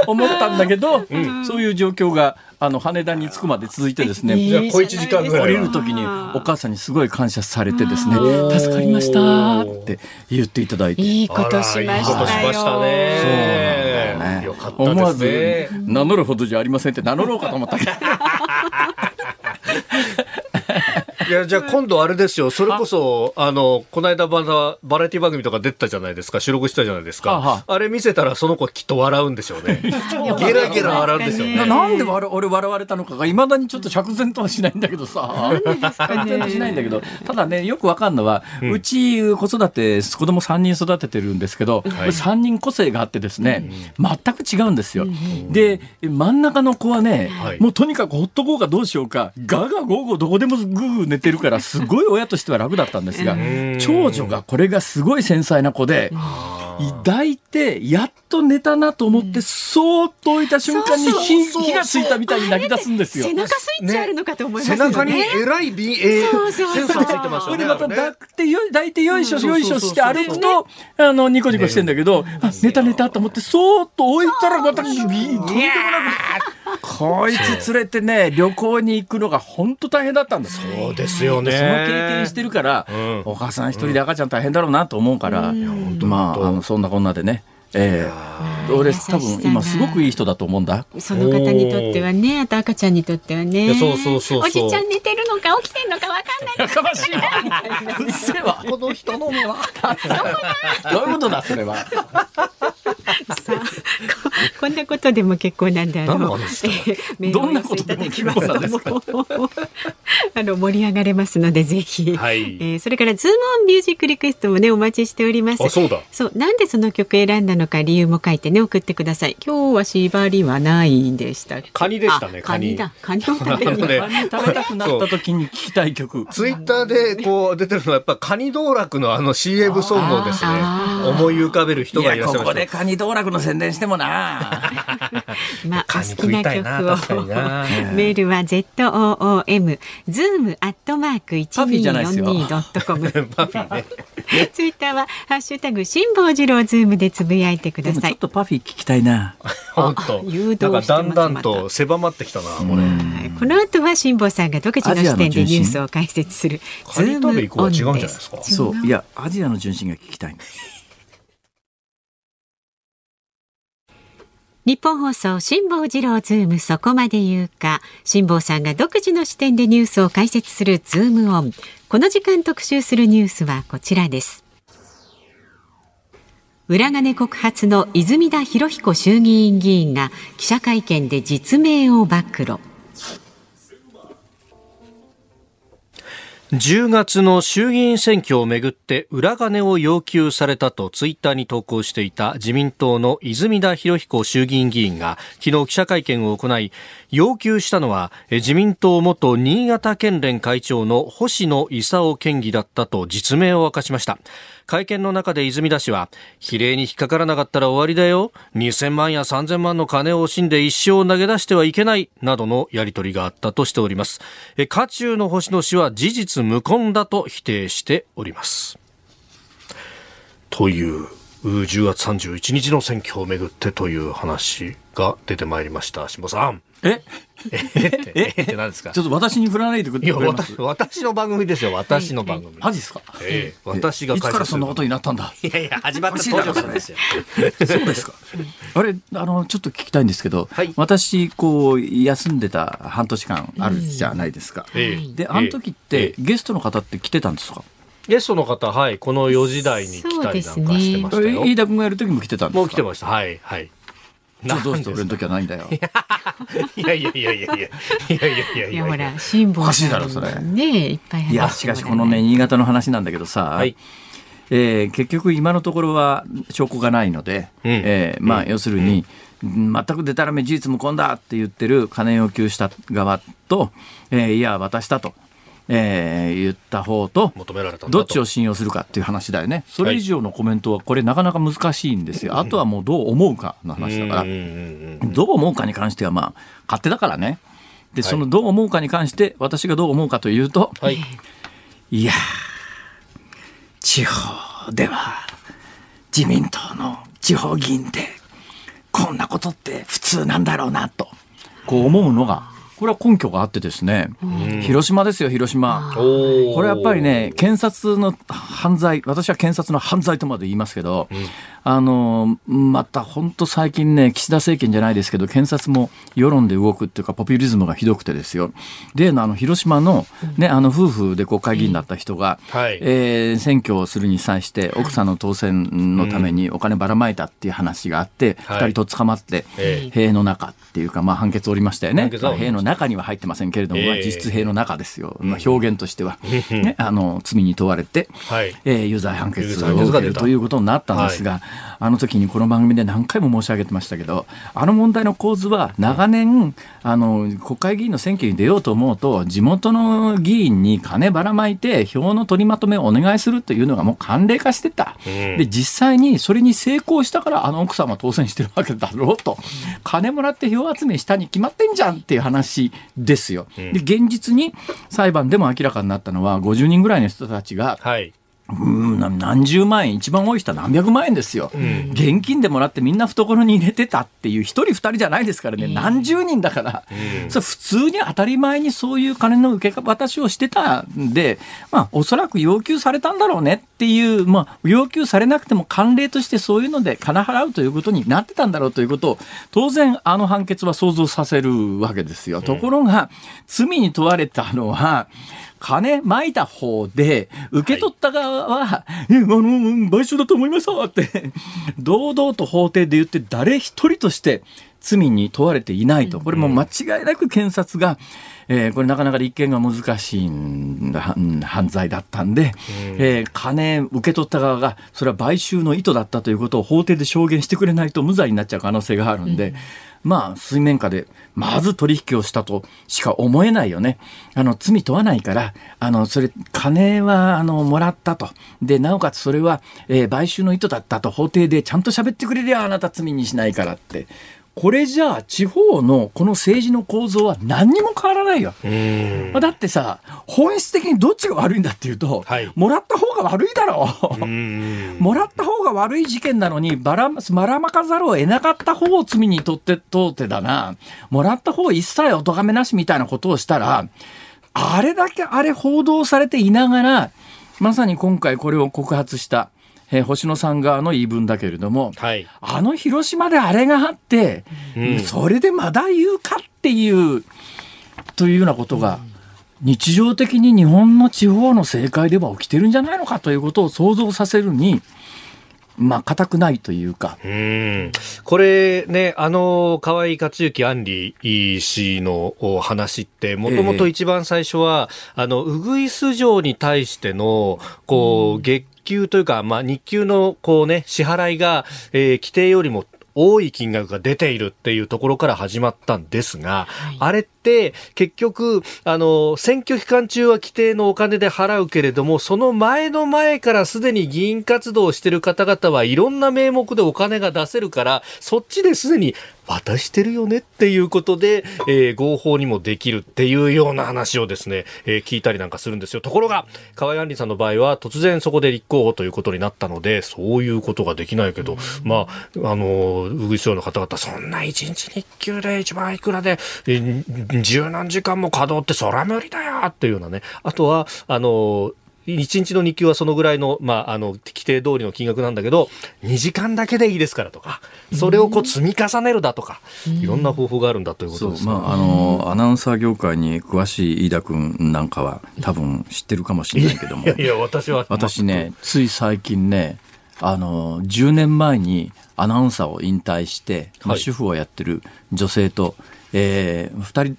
思ったんだけど、そういう状況が、あの、羽田に着くまで続いてですね、じゃあ小一時間ぐら降りる時にお母さんにすごい感謝されてですねー助かりましたって言っていただいて。いいことしましたよことしましたね。ね。よかった思わず。名乗るほどじゃありませんって名乗ろうかと思ったけど。い や、じゃあ今度あれですよ。それこそ、あの、この間バラバラエティ番組とか出てたじゃないですか。収録したじゃないですか。はあはあれ見せたらその子きっと笑うんでしょうね。ゲラゲラ笑うんでしょうね。ななんで俺俺笑われたのかがいまだにちょっと釈然とはしないんだけどさ釈然としないんだけどただねよくわかるのは、うち子育て子供3人育ててるんですけど、はい3人個性があってですね、全く違うんですよ。で真ん中の子はね、はいもうとにかくほっとこうかどうしようかガガゴーゴーどこでもグーグー寝てるからすごい親としては楽だったんですがん。長女がこれがすごい繊細な子で。抱いてやっと寝たなと思って、そーっと置いた瞬間にそう火そう。火がついたみたいに泣き出すんですよ。背。中スイッチあるのかと思います背よね。中にえらい BA そうそうセンサーついてましたよね。これでまた抱くてよ抱いてよいしょうんよいしょして歩くとあのニコニコしてんだけど、あ寝た寝たと思ってそーっと置いたらまたビーとんでもなくこいつ連れてね旅行に行くのが本当大変だったんですよ。そうですよね。その経験してるから、うん。お母さん一人で赤ちゃん大変だろうなと思うから、まああのそんなこんなでね、ええ俺多分今すごくいい人だと思うんだ。その方にとってはね、あと赤ちゃんにとってはね。いやそうそうそうそうおじちゃん寝てるのか起きてんのかわかんない。やかましいわ。うっせえわ。この人の目は。どういうことだそれは。さあここんなことでも結構なんであ何のえどんなことでも結構なんですか？お寄せいただきますあの盛り上がれますのでぜひ、はいえーそれからズームオンミュージックリクエストもねお待ちしておりますあ、そうだ。そうなんでその曲選んだのか理由も書いてね送ってください今日は縛りはないんでしたカニでしたねあカニだカニを食べにあのねカニ食べたくなった時に聞きたい曲。ツイッターでこう出てるのはやっぱカニ道楽のあの CM ソングをですね思い浮かべる人がいらっしゃいました。ここでカニ道楽の宣伝してもな。まあ、おカニ好きな曲をメールは z o o m zoom アットマーク一パフィー二じゃないですよ四二ドットコム。パフィーね。ツイッターはハッシュタグ辛坊治郎ズームでつぶやいてくださいちょっ。とパフィー聞きたいな。本当。誘導してますなんかだんだんと狭まってきたな、これ。はいこの後は辛坊さんが独自の視点でニュースを解説する。カニ食べ行こうは違うんじゃないですか。そう。いやアジアの純真が聞きたい。ニッポン放送辛坊治郎ズームそこまで言うか。辛坊さんが独自の視点でニュースを解説するズームオン。この時間特集するニュースはこちらです裏金告発の泉田裕彦衆議院議員が記者会見で実名を暴露。10月の衆議院選挙をめぐって裏金を要求されたとツイッターに投稿していた自民党の泉田裕彦衆議院議員が昨日記者会見を行い要求したのは自民党元新潟県連会長の星野勲県議だったと実名を明かしました。会見の中で泉田氏は比例に引っかからなかったら終わりだよ。2000万や3000万の金を惜しんで一生投げ出してはいけない。などのやり取りがあったとしております。渦中の星野氏は事実無根だと否定しております。という10月31日の選挙をめぐってという話が出てまいりました。下さん。え？え？ってえ？って何ですかちょっと私に振らないでくいやれます私私の番組ですよ私の番組、マジですか。え？え？私がいつからそんなことになったんだ。いやいや始まった登場からですよそうですか。あれ、あの、ちょっと聞きたいんですけど、はい私、こう、休んでた半年間あるじゃないですか。え？え？で、あの時って、え？え？ゲストの方って来てたんですかゲストの方はいこの4時台に来たりなんかしてましたよ、飯田君がやる時も来てたんですかもう来てましたはいはいじゃあどうして俺の時はないんだよ。いやいやいやいやいやいやいやいやいやほら辛坊おかしいださろそれ。んねいっぱい話いや、しかしこのね、新潟の話なんだけどさ、はい。えー結局今のところは証拠がないので、うん。えーまあ、要するに、全くでたらめ事実無根だって言ってる金要求した側と、えーいや、渡したと、えー言った方と、求められたんだとどっちを信用するかっていう話だよね。それ以上のコメントはこれなかなか難しいんですよ。あとはもうどう思うかの話だからどう思うかに関してはまあ勝手だからね。で、そのどう思うかに関して私がどう思うかというと、はいいやー地方では自民党の地方議員ってこんなことって普通なんだろうなとこう思うのがここれは根拠があってですね、広島ですよ、広島。これやっぱりね、検察の犯罪、私は検察の犯罪とまで言いますけど、あの、また本当最近ね、岸田政権じゃないですけど、検察も世論で動くっていうか、ポピュリズムがひどくてですよ。例のあの、広島のね、あの、夫婦で国会議員だった人が、はい。えー選挙をするに際して、奥さんの当選のためにお金ばらまいたっていう話があって、はい。二人と捕まって、え塀の中っていうか、まあ判決おりましたよね。塀の中には入ってませんけれども、ええ。まあ実質塀の中ですよ。まあ表現としては。ね、あの、罪に問われて、はい。えー有罪判決を受けるということになったんですが、あの時にこの番組で何回も申し上げてましたけど、あの問題の構図は長年、あの、国会議員の選挙に出ようと思うと、地元の議員に金ばらまいて、票の取りまとめをお願いするというのがもう慣例化してた。で、実際にそれに成功したから、あの奥さんは当選してるわけだろうと。金もらって票集めしたに決まってんじゃんっていう話ですよ。で、現実に裁判でも明らかになったのは、50人ぐらいの人たちが、はい。うんな何十万円、一番多い人は何百万円ですよ、現金でもらってみんな懐に入れてたっていう、一人二人じゃないですからね、何十人だから、それ普通に当たり前にそういう金の受け渡しをしてたんで、まあ、おそらく要求されたんだろうねっていう、まあ、要求されなくても慣例としてそういうので金払うということになってたんだろうということを、当然、あの判決は想像させるわけですよ。ところが、罪に問われたのは、金まいた方で、受け取った側は、え、あの、賠償だと思いましたって、堂々と法廷で言って、誰一人として罪に問われていないと。これも間違いなく検察が、えーこれなかなか立件が難しい犯罪だったんで、えー金受け取った側が、それは買収の意図だったということを法廷で証言してくれないと無罪になっちゃう可能性があるんで、まあ、水面下で、まず取引をしたとしか思えないよね。あの、罪問わないから、あの、それ、金は、あの、もらったと。で、なおかつそれは、えー買収の意図だったと法廷でちゃんと喋ってくれりゃあなた罪にしないからって。これじゃあ、地方のこの政治の構造は何にも変わらないよ。だってさ、本質的にどっちが悪いんだっていうと、はいもらった方が悪いだろう。うん。もらった方が悪い事件なのにばら、ばらまかざるを得なかった方を罪にとって、通ってだな。もらった方一切お咎めなしみたいなことをしたら、あれだけあれ報道されていながら、まさに今回これを告発した、えー星野さん側の言い分だけれども、はい。あの広島であれがあって、うん。それでまだ言うかっていう、というようなことが、日常的に日本の地方の政界では起きてるんじゃないのかということを想像させるに、まあ、固くないというか、うん。これね、あの、河合克行安里氏のお話って、もともと一番最初は、あの、ウグイス城に対しての、こう、月給というか、まあ、日給の、こうね、支払いが、えー規定よりも多い金額が出ているっていうところから始まったんですが、あれって結局、あの、選挙期間中は規定のお金で払うけれども、その前の前からすでに議員活動をしている方々はいろんな名目でお金が出せるから、そっちですでに渡してるよねっていうことで、えー合法にもできるっていうような話をですね、えー聞いたりなんかするんですよ。ところが、河合杏里さんの場合は突然そこで立候補ということになったので、そういうことができないけど、まあ、あの、ウグイス町の方々、そんな一日日給で一番いくらで、えー十何時間も稼働ってそら無理だよっていうようなね。あとは、あの、一日の日給はそのぐらいの、まあ、あの、規定通りの金額なんだけど、2時間だけでいいですからとか、それをこう積み重ねるだとか、いろんな方法があるんだということです。そうまあ、あのアナウンサー業界に詳しい飯田君なんかは多分知ってるかもしれないけどもいやいや、私は。私ね、つい最近ね、あの、10年前にアナウンサーを引退して、まあはい主婦をやってる女性と、えー、二人、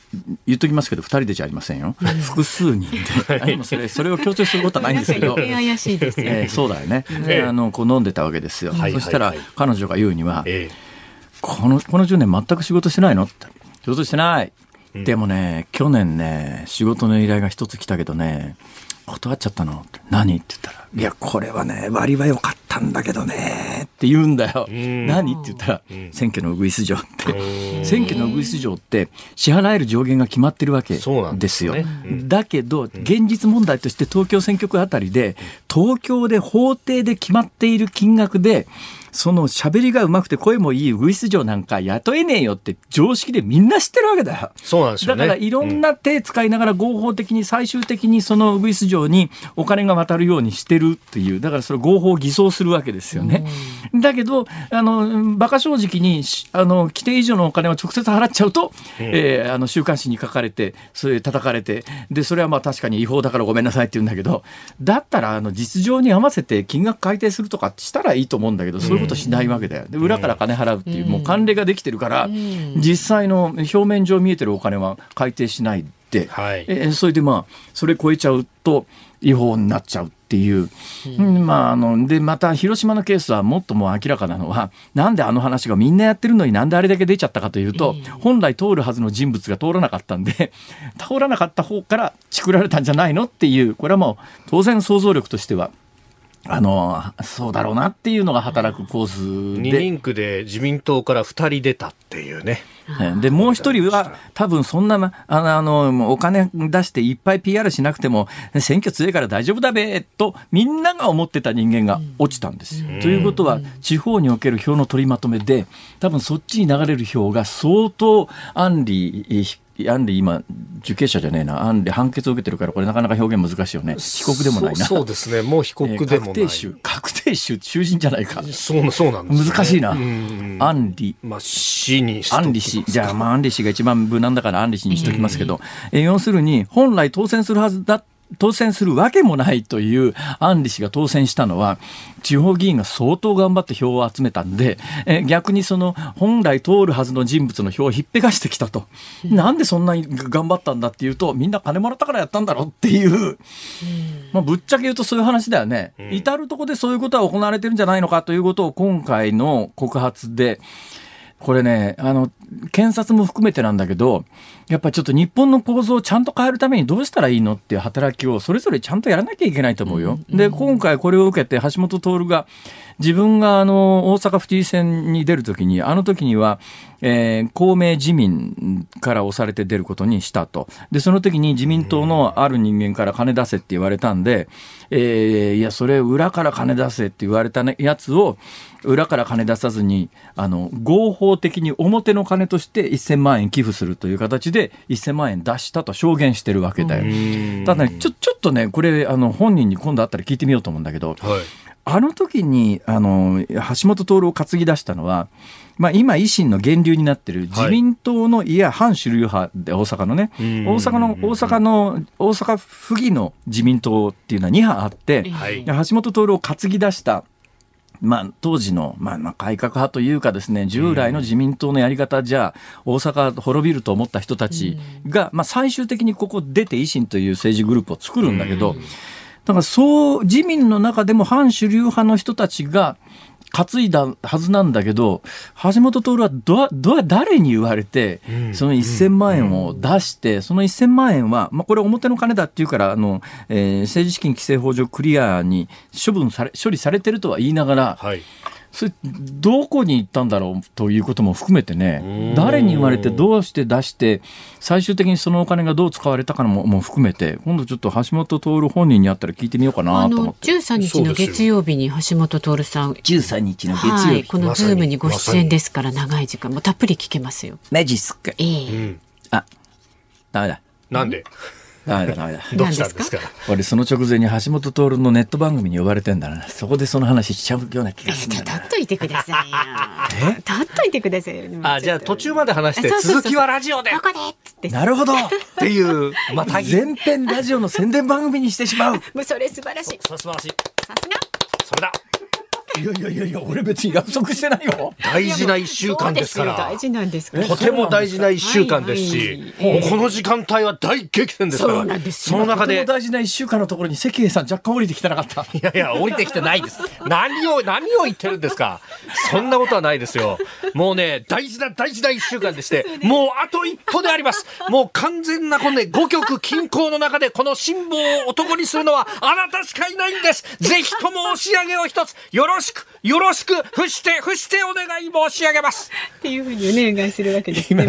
言っときますけど、二人でじゃありませんよ。複数人で。あ今それ、それを強調することはないんですけど。怪しいですよねえーそうだよね。ええあの、こう飲んでたわけですよ。はいそしたらはいはい、彼女が言うには、えこの、この10年全く仕事してないの？って。仕事してない。でもね、去年ね、仕事の依頼が一つ来たけどね、断っちゃったのって何って言ったら、いや、これはね、割は良かった。んだけどねって言うんだよ。ん。何って言ったら、選挙のウグイス嬢って。選挙のウグイス嬢って支払える上限が決まってるわけですすね。だけど、現実問題として東京選挙区あたりで、東京で法定で決まっている金額で、その喋りがうまくて声もいいウグイス嬢なんか雇えねえよって常識でみんな知ってるわけだよ。そうなんですよね。だからいろんな手使いながら合法的に最終的にそのウグイス嬢にお金が渡るようにしてるっていうだからそれ合法を偽装するわけですよね。だけどあの馬鹿正直にしあの規定以上のお金を直接払っちゃうと、えーあの週刊誌に書かれてそれ叩かれてでそれはまあ確かに違法だからごめんなさいって言うんだけどだったらあの実情に合わせて金額改定するとかしたらいいと思うんだけどそういうことしないわけだよ。で裏から金払うっていうもう慣例ができてるから実際の表面上見えてるお金は改定しないで、はい。えーそれでまあそれ超えちゃうと違法になっちゃうっていう、うん。まああのでまた広島のケースはもっともう明らかなのはなんであの話がみんなやってるのになんであれだけ出ちゃったかというと、本来通るはずの人物が通らなかったんで 通らなかった方からチクられたんじゃないのっていうこれはもう当然想像力としてはあのそうだろうなっていうのが働くコース二で。人区で自民党から二人出たっていうね。えでもう一人は多分そんなあのあのお金出していっぱい PR しなくても選挙強いから大丈夫だべとみんなが思ってた人間が落ちたんですよ。ということは地方における票の取りまとめで多分そっちに流れる票が相当安利安利今受刑者じゃねえな安利判決を受けてるからこれなかなか表現難しいよね被告でもないな。そうそうですね。もう被告でもない。確定囚確定囚囚人じゃないかそうそうなんです、ね。難しいな。うん安利まあ、死にしアンリ氏、じゃあ、まあ、アンリ氏が一番無難だからアンリ氏にしときますけど、え要するに、本来当選するはずだ、当選するわけもないというアンリ氏が当選したのは、地方議員が相当頑張って票を集めたんで、え逆にその本来通るはずの人物の票をひっぺがしてきたと。なんでそんなに頑張ったんだっていうと、みんな金もらったからやったんだろうっていう、まあ、ぶっちゃけ言うとそういう話だよね。至るとこでそういうことは行われてるんじゃないのかということを今回の告発で、これね、あの、検察も含めてなんだけど、やっぱりちょっと日本の構造をちゃんと変えるためにどうしたらいいのっていう働きをそれぞれちゃんとやらなきゃいけないと思うよ。で、今回これを受けて橋本徹が自分があの大阪府知事選に出るときに、あの時には、えー公明自民から押されて出ることにしたと。で、その時に自民党のある人間から金出せって言われたんで、えーいや、それ裏から金出せって言われたねやつを、裏から金出さずに、あの、合法的に表の金として1000万円寄付するという形で1000万円出したと証言してるわけだよ。ただね、ちょ、ちょっとね、これ、あの、本人に今度会ったら聞いてみようと思うんだけど、はい。あの時に、あの、橋本徹を担ぎ出したのは、まあ今維新の源流になってる自民党の、い、や反主流派で大阪のね、大ん。阪の、大阪の、大阪府議の自民党っていうのは2派あって、はい。で橋本徹を担ぎ出した、まあ、当時の、まあ、まあ改革派というかですね従来の自民党のやり方じゃ大阪滅びると思った人たちが、まあ、最終的にここ出て維新という政治グループを作るんだけど、だからそう自民の中でも反主流派の人たちが担いだはずなんだけど橋本徹はどど誰に言われてその1000万円を出してその1000万円は、まあ、これ表の金だっていうからあの、えー政治資金規正法上クリアに処分され処理されてるとは言いながらはい。それどこに行ったんだろうということも含めてね誰に言われてどうして出して最終的にそのお金がどう使われたかもも含めて今度ちょっと橋本徹本人に会ったら聞いてみようかなと思って。13日の月曜日に橋本徹さん。13日の月曜はい、日、このズームにご出演ですから長い時間もうたっぷり聞けますよ。マジっすかええ。うん。あダメだ。なんで？ダメだダメだどうしたんですか？俺その直前に橋本徹のネット番組に呼ばれてんだなそこでその話しちゃうような気がするんだな立っといてくださいよ。立っといてくださいよ。あ、じゃあ途中まで話して続きはラジオでっここで。なるほどていう、また、全編ラジオの宣伝番組にしてしまう もうそれ素晴らしい。素晴らしい。さすが。それだ。いやいやいやいや俺別に約束してないよ大事な一週間ですから大。事なんです。とても大事な一週間ですし、この時間帯は大激戦ですから。そうなんですよその中でとても、大事な一週間のところに関平さん若干降りてきてなかったいやいや、降りてきてないです。何を、何を言ってるんですか。そんなことはないですよ。もうね、大事な大事な一週間でして、もうあと一歩であります。もう完全なこのね、五曲均衡の中でこの辛抱を男にするのはあなたしかいないんです。ぜひとも押し上げを一つ、よろししく、よろしく、伏して、伏してお願い申し上げます。っていうふうにお願いするわけですね。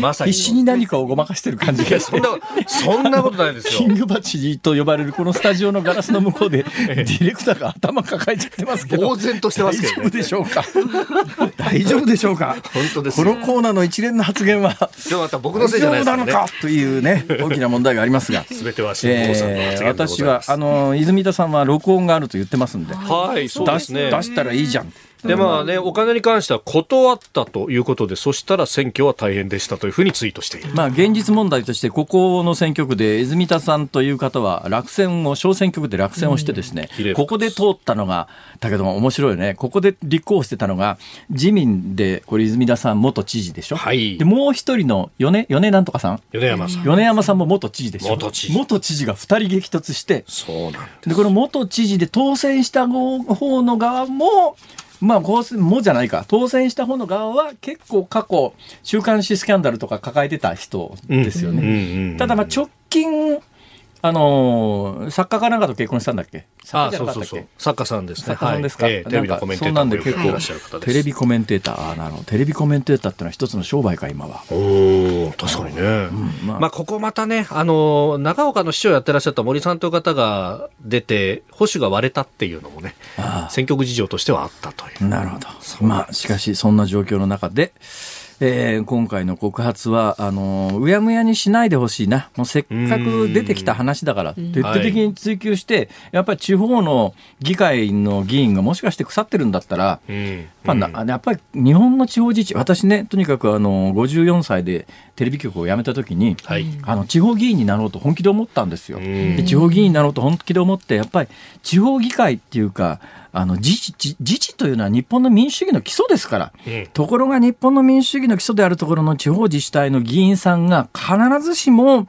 まさに。必死に何かをごまかしてる感じがして そんな、ことないですよキン。グバチと呼ばれるこのスタジオのガラスの向こうでディレクターが頭抱えちゃってますけど呆然としてますけどね大丈夫でしょうか？大丈夫でしょうか？本当ですよこのコーナーの一連の発言はでもまた僕のせいじゃないですからね大丈夫なの。か？というね大きな問題がありますがすべては辛坊さんのえー発言でござい私ます。はあの泉田さんは録音があると言ってますんではい、そうですね。出したらいいじゃん。で、まあね、お金に関しては断ったということで、そしたら選挙は大変でしたというふうにツイートしている。まあ、現実問題として、ここの選挙区で、泉田さんという方は落選を、小選挙区で落選をしてですね、比例ここで通ったのが、だけども面白いよね、ここで立候補してたのが、自民で、これ、泉田さん元知事でしょ？はいで、もう一人の米、米なんとかさん？米山さん。米山さんも元知事でしょ？元知事元知事が二人激突して、そうなん。で、この元知事で当選した方の側も、まあ、こうすもじゃないか。当選した方の側は結構過去、週刊誌スキャンダルとか抱えてた人ですよね。ただ、まあ、直近、あのー作家かなんかと結婚したんだっけ？あ作家そうそうそう。作家さんですね。作家さんですか、はいええテレビのコメンテーターもよくやってらっしゃる方です。テレビコメンテーター、あーなるほど。テレビコメンテーターってのは一つの商売か、今は。おお確かにね。まあまあ、ここまたね、あの、長岡の市長やってらっしゃった森さんという方が出て、保守が割れたっていうのもね、あ選挙区事情としてはあったという。なるほど。まあ、しかし、そんな状況の中で、えー今回の告発は、あのーうやむやにしないでほしいな。もうせっかく出てきた話だから、徹底的に追及して、やっぱり地方の議会の議員がもしかして腐ってるんだったら、うんまあなやっぱり日本の地方自治、私ね、とにかくあの54歳でテレビ局を辞めたときに、はい。あの地方議員になろうと本気で思ったんですよ。地方議員になろうと本気で思って、やっぱり地方議会っていうか、あの自治自自治というのは日本の民主主義の基礎ですから、うんところが日本の民主主義の基礎であるところの地方自治体の議員さんが必ずしも、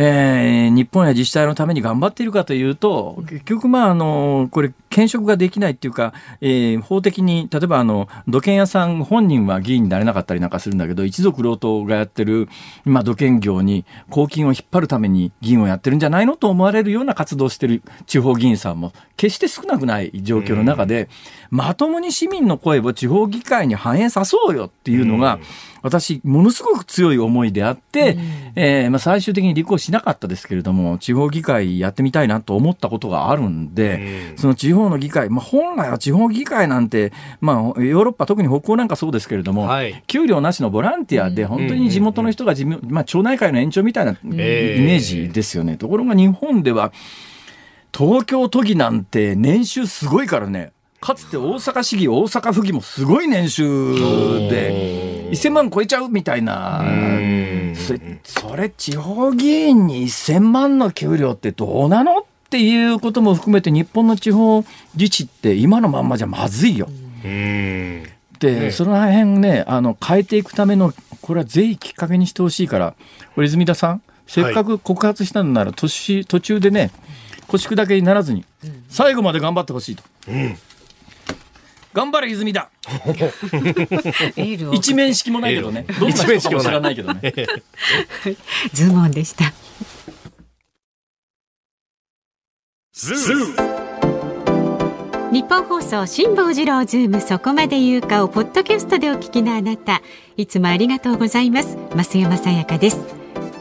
えー日本や自治体のために頑張っているかというと、結局、まあ、あの、これ、兼職ができないっていうか、えー法的に、例えば、あの、土建屋さん本人は議員になれなかったりなんかするんだけど、一族老党がやってる、まあ、土建業に公金を引っ張るために議員をやってるんじゃないのと思われるような活動をしてる地方議員さんも、決して少なくない状況の中で、まともに市民の声を地方議会に反映さそうよっていうのが、私、ものすごく強い思いであって、えーまあ、最終的に立候補しなかったですけれども、地方議会やってみたいなと思ったことがあるんで、その地方の議会、まあ、本来は地方議会なんて、まあ、ヨーロッパ、特に北欧なんかそうですけれども、はい。給料なしのボランティアで、本当に地元の人が自分、まあ、町内会の延長みたいなイええメージですよね。ところが日本では、東京都議なんて年収すごいからね、かつて大阪市議、大阪府議もすごい年収で、1000万超えちゃうみたいな、それ、それ地方議員に1000万の給料ってどうなのっていうことも含めて、日本の地方自治って今のまんまじゃまずいよ。うん。で、その辺ね、あの、変えていくための、これはぜひきっかけにしてほしいから、これ泉田さん、せっかく告発したのなら、年、途中でね、腰砕けにならずに、最後まで頑張ってほしいと。頑張れ泉田。エールを一面識もないけどね。どんな人かも知らないけどね。ズームでした。ニッポン放送辛坊治郎ズームそこまで言うかをポッドキャストでお聞きのあなた。いつもありがとうございます。増山さやかです。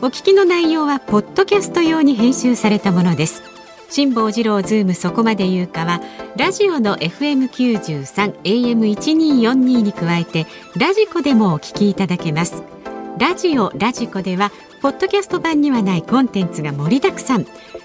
お聞きの内容はポッドキャスト用に編集されたものです辛坊治郎ズームそこまで言うかはラジオの FM93 AM1242 に加えてラジコでもお聞きいただけます。ラジオラジコではポッドキャスト版にはないコンテンツが盛りだくさん。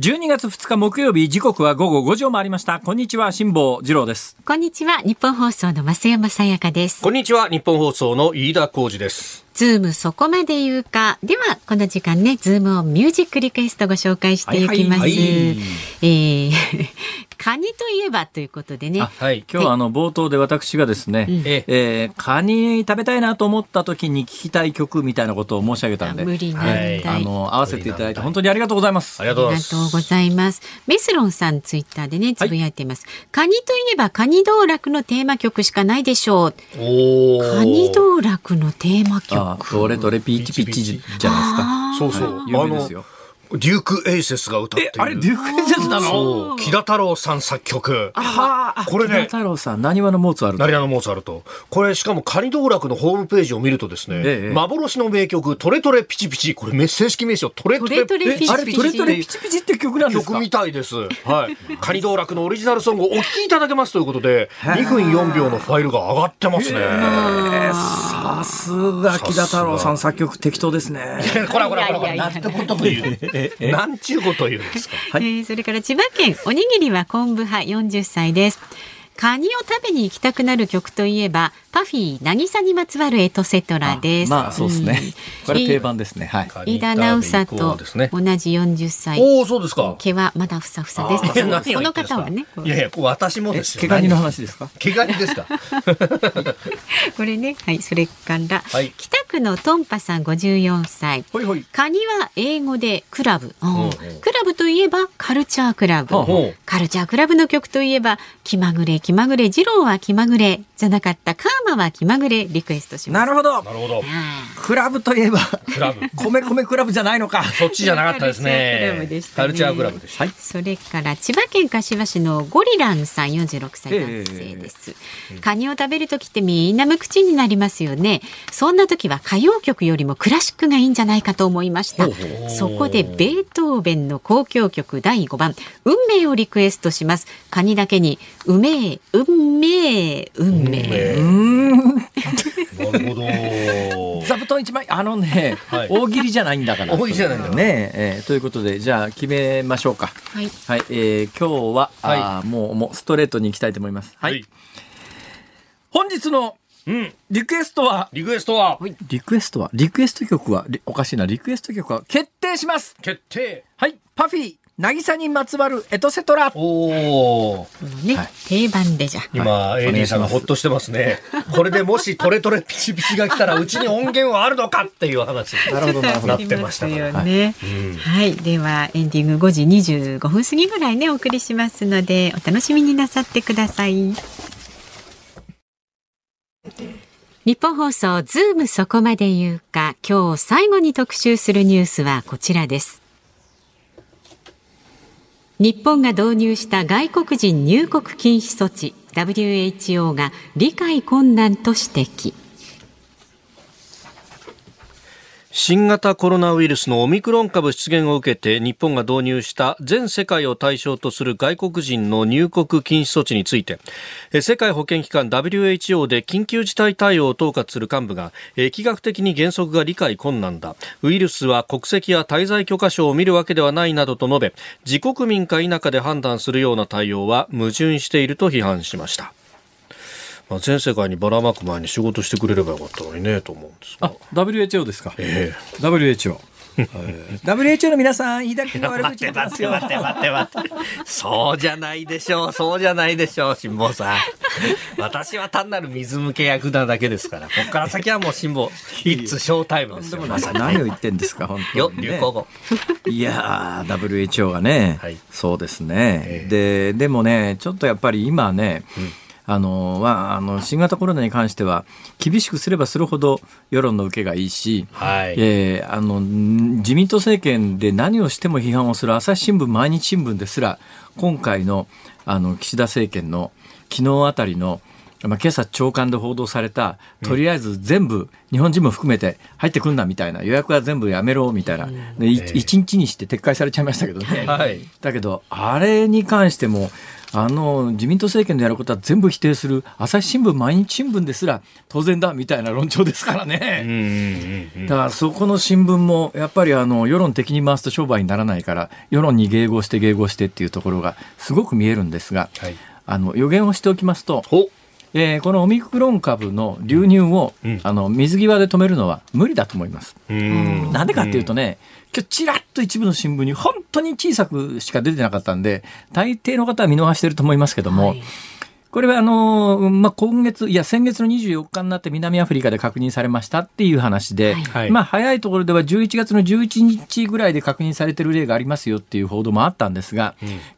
12月2日木曜日、時刻は午後5時を回りました。こんにちは、辛坊治郎です。こんにちはニッポン放送の増山さやかですこんにちは、ニッポン放送の飯田浩二です。ズームそこまで言うか。では、この時間ね、ズームをミュージックリクエストご紹介していきます。はいはいはいえーカニといえばということでね。はい。今日はあの冒頭で私がですね、ええーカニ食べたいなと思った時に聞きたい曲みたいなことを申し上げたんで、無理難はい題。あの合わせていただいて本当にありがとうございますあ。りがあとうございます。メスロンさんツイッターでね、つぶやいてます。カニといえばカニ道楽のテーマ曲しかないでしょう。カニ道楽のテーマあ曲。どれどれピーチピーチじゃないですか。そうそう。はい有名ですよ。デューク・エイセスが歌っている。え、あれ、デュークエンセスなの？木田太郎さん作曲。はあ、これね木田太郎さん、何話のモーツァルト？ナ。リアのモーツァルト？これ、しかもカニ道楽のホームページを見るとですね、ええ幻の名曲、トレトレピチピチ。これ、正式名称、トレトレトレトレピチピチあれ、トレトレピチピチって曲なんですか？曲みたいです。はい。カニ道楽のオリジナルソングをお聴きいただけますということで、2分4秒のファイルが上がってますね。えーさすが木田太郎さん作曲適当ですね。こらこらこらこら、いやいやいやなんてことを言う。なんちゅうことを言うんですか？はいえーそれから千葉県おにぎりは昆布派40歳です。カニを食べに行きたくなる曲といえばパフィー渚にまつわるエトセトラです。まあ、そうですね。これ定い番ですね。はい。飯田直沙カニダービー以降とですね同じ40歳。おお、そうですか。毛はまだふさふさです。いや何を言その方はね、こういやいや、私もえ、ですよ。毛ガニの話ですか？毛ガニですか？これね、はい、それから、はい北区のトンパさん54歳。ほいほい。カニは英語でクラブ、うんクラブといえばカルチャークラブ、カルチャークラブの曲といえば気まぐれ気まぐれ二郎は気まぐれじゃなかったカーマは気まぐれリクエストしますなるほど。なるほど。あクラブといえば、クラブ。米米クラブじゃないのか。そっちじゃなかったですカルチャークラブねで。したねカルチャークラブでした。はいー。それから千葉県柏市のゴリランさん46歳男性です、カニを食べる時ってみんな無口になりますよねそんな時は歌謡曲よりもクラシックがいいんじゃないかと思いましたほうほうそこでベートーベンの交響曲第5番運命をリクエストしますカニだけにうめえ運命。運命。なるほど。座布団一枚、あのね、はい。大喜利じゃないんだから。大喜利じゃないんだ。ねえーということで、じゃあ決めましょうか。はい。はい、えー今日は、はあーもう、もうストレートに行きたいと思います。はい。はい。本日のうん。リクエストは、リクエストは？リクエストは、リクエスト曲は、リおかしいな、リクエスト曲は決定します。決定。はい、パフィー、渚にまつわるエトセトラ。おお。ね、はい定番でじゃ今、はい AD さんがほっとしてますね。これでもしトレトレピチピチが来たらうちに音源はあるのかっていう話。なるほど、なっ。てましたからよね。はい、ではエンディング5時25分過ぎぐらいねお送りしますのでお楽しみになさってください。日本放送ズームそこまで言うか今日最後に特集するニュースはこちらです。日本が導入した外国人入国禁止措置 WHO が理解困難と指摘。新型コロナウイルスのオミクロン株出現を受けて日本が導入した全世界を対象とする外国人の入国禁止措置について世界保健機関 WHO で緊急事態対応を統括する幹部が疫学的に原則が理解困難だウイルスは国籍や滞在許可証を見るわけではないなどと述べ自国民か否かで判断するような対応は矛盾していると批判しました。まあ、全世界にばらまく前に仕事してくれればよかったのにねと思うんですがあ、WHO ですか。え WHO。WHO の皆さん、飯田君が悪口言ってますよ。待って待って待って。そうじゃないでしょう。そうじゃないでしょう、辛坊さん。私は単なる水向け役なだけですから。ここから先はもう辛坊、It's ショータイムですよ。まさに。何を言ってんですか、本よ当、に、ね。流行語。いやー、WHO がね、はいそうですね、で、でもね、ちょっとやっぱり今ね、あのまあ、あの新型コロナに関しては厳しくすればするほど世論の受けがいいし、はい。えーあのん自民党政権で何をしても批判をする朝日新聞、毎日新聞ですら今回のあの岸田政権の昨日あたりのまあ、今朝長官で報道された、とりあえず全部、日本人も含めて入ってくんなみたいな、予約は全部やめろみたいな、一日にして撤回されちゃいましたけどね。はい。だけど、あれに関しても、あの自民党政権でやることは全部否定する朝日新聞、毎日新聞ですら当然だみたいな論調ですからうんね。うんうんうん。だからそこの新聞もやっぱりあの世論的に回すと商売にならないから世論に迎合して迎合してっていうところがすごく見えるんですが、はい。あの予言をしておきますとほえーこのオミクロン株の流入を、うんあの水際で止めるのは無理だと思います。うんなんでかっていうとね、今日ちらっと一部の新聞に本当に小さくしか出てなかったんで、大抵の方は見逃してると思いますけども、はい。これはあのーまあ、今月、いや、先月の24日になって南アフリカで確認されましたっていう話で、はい。まあ、早いところでは11月の11日ぐらいで確認されてる例がありますよっていう報道もあったんですが、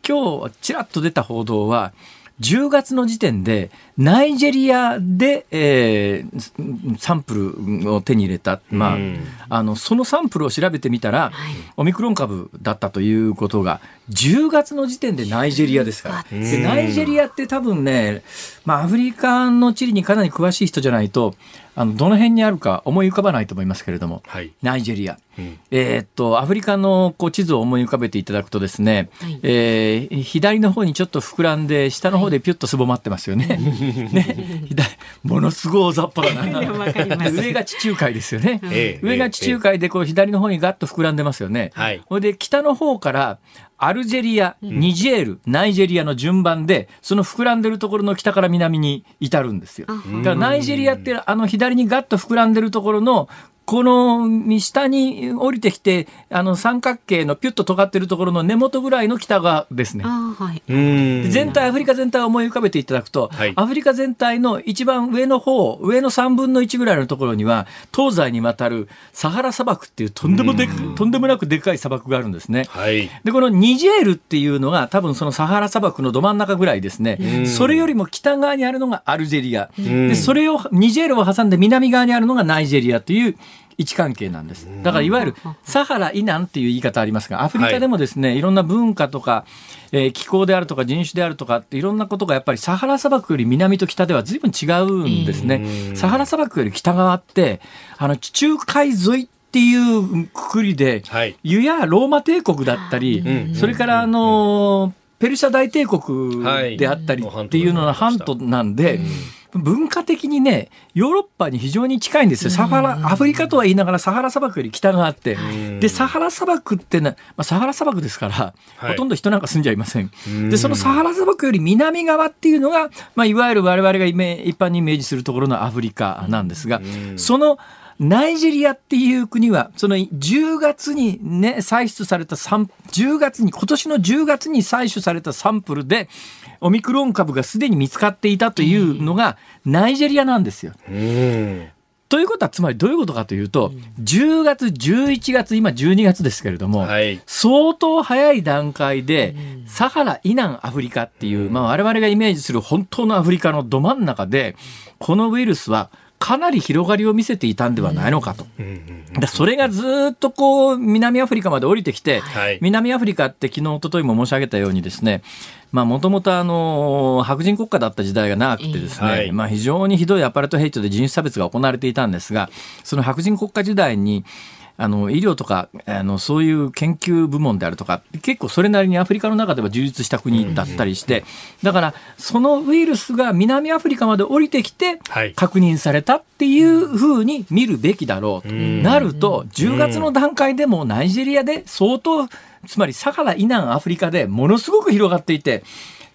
今日ちらっと出た報道は、10月の時点で、ナイジェリアで、えーサンプルを手に入れた、まあうん。あのそのサンプルを調べてみたら、オミクロン株だったということが、10月の時点でナイジェリアですから。うん。でナイジェリアって多分ね、まあ、アフリカの地理にかなり詳しい人じゃないと、あのどの辺にあるか思い浮かばないと思いますけれども、はい。ナイジェリア。うんえーっと、アフリカのこう地図を思い浮かべていただくとですね、はいえー左の方にちょっと膨らんで、下の方でピュッとすぼまってますよね。ね左ものすごい大雑把だな。上が地中海ですよね。ええ上が地中海でこう左の方にガッと膨らんでますよね。はいで北の方からアルジェリア、ニジェール、ナイジェリアの順番で、その膨らんでるところの北から南に至るんですよ。あだからナイジェリアってあの左にガッと膨らんでるところのこの下に降りてきてあの三角形のピュッと尖ってるところの根元ぐらいの北側ですね。はい。全体アフリカ全体を思い浮かべていただくと、はいアフリカ全体の一番上の方上の3分の1ぐらいのところには東西にわたるサハラ砂漠っていうとんでもでくとんでもなくでかい砂漠があるんですね。はい。でこのニジェールっていうのが多分そのサハラ砂漠のど真ん中ぐらいですね、うんそれよりも北側にあるのがアルジェリア、んでそれをニジェールを挟んで南側にあるのがナイジェリアという位置関係なんです。だからいわゆるサハラ以南っていう言い方ありますがアフリカでもですね、い、ろんな文化とか、えー気候であるとか人種であるとかっていろんなことがやっぱりサハラ砂漠より南と北では随分違うんですね、うん。サハラ砂漠より北側ってあの地中海沿いっていうくくりで、はい。ユやローマ帝国だったり、うん。それからあのペルシャ大帝国であったりはいっていうのが半島なんで、文化的にねヨーロッパに非常に近いんですよ。サハラアフリカとは言いながらサハラ砂漠より北があってんでサハラ砂漠ってな、まあ、サハラ砂漠ですから、はい。ほとんど人なんか住んじゃいません。うん。でそのサハラ砂漠より南側っていうのが、まあ、いわゆる我々が一般にイメージするところのアフリカなんですが、うん。そのナイジェリアっていう国は、その10月にね、採出されたサン、10月に、今年の10月に採取されたサンプルで、オミクロン株がすでに見つかっていたというのが、ナイジェリアなんですよ。うん。ということは、つまりどういうことかというと、10月、11月、今12月ですけれども、はい。相当早い段階で、サハラ以南アフリカっていう、まあ、我々がイメージする本当のアフリカのど真ん中で、このウイルスはかなり広がりを見せていたんではないのかと。それがずっとこう南アフリカまで降りてきて、はい。南アフリカって昨日一昨日も申し上げたようにですねもともと白人国家だった時代が長くてですね、はい。まあ、非常にひどいアパルトヘイトで人種差別が行われていたんですがその白人国家時代にあの医療とかあのそういう研究部門であるとか結構それなりにアフリカの中では充実した国だったりしてだからそのウイルスが南アフリカまで降りてきてはい。確認されたっていうふうに見るべきだろうと。ん。なると10月の段階でもナイジェリアで相当つまりサハラ以南アフリカでものすごく広がっていて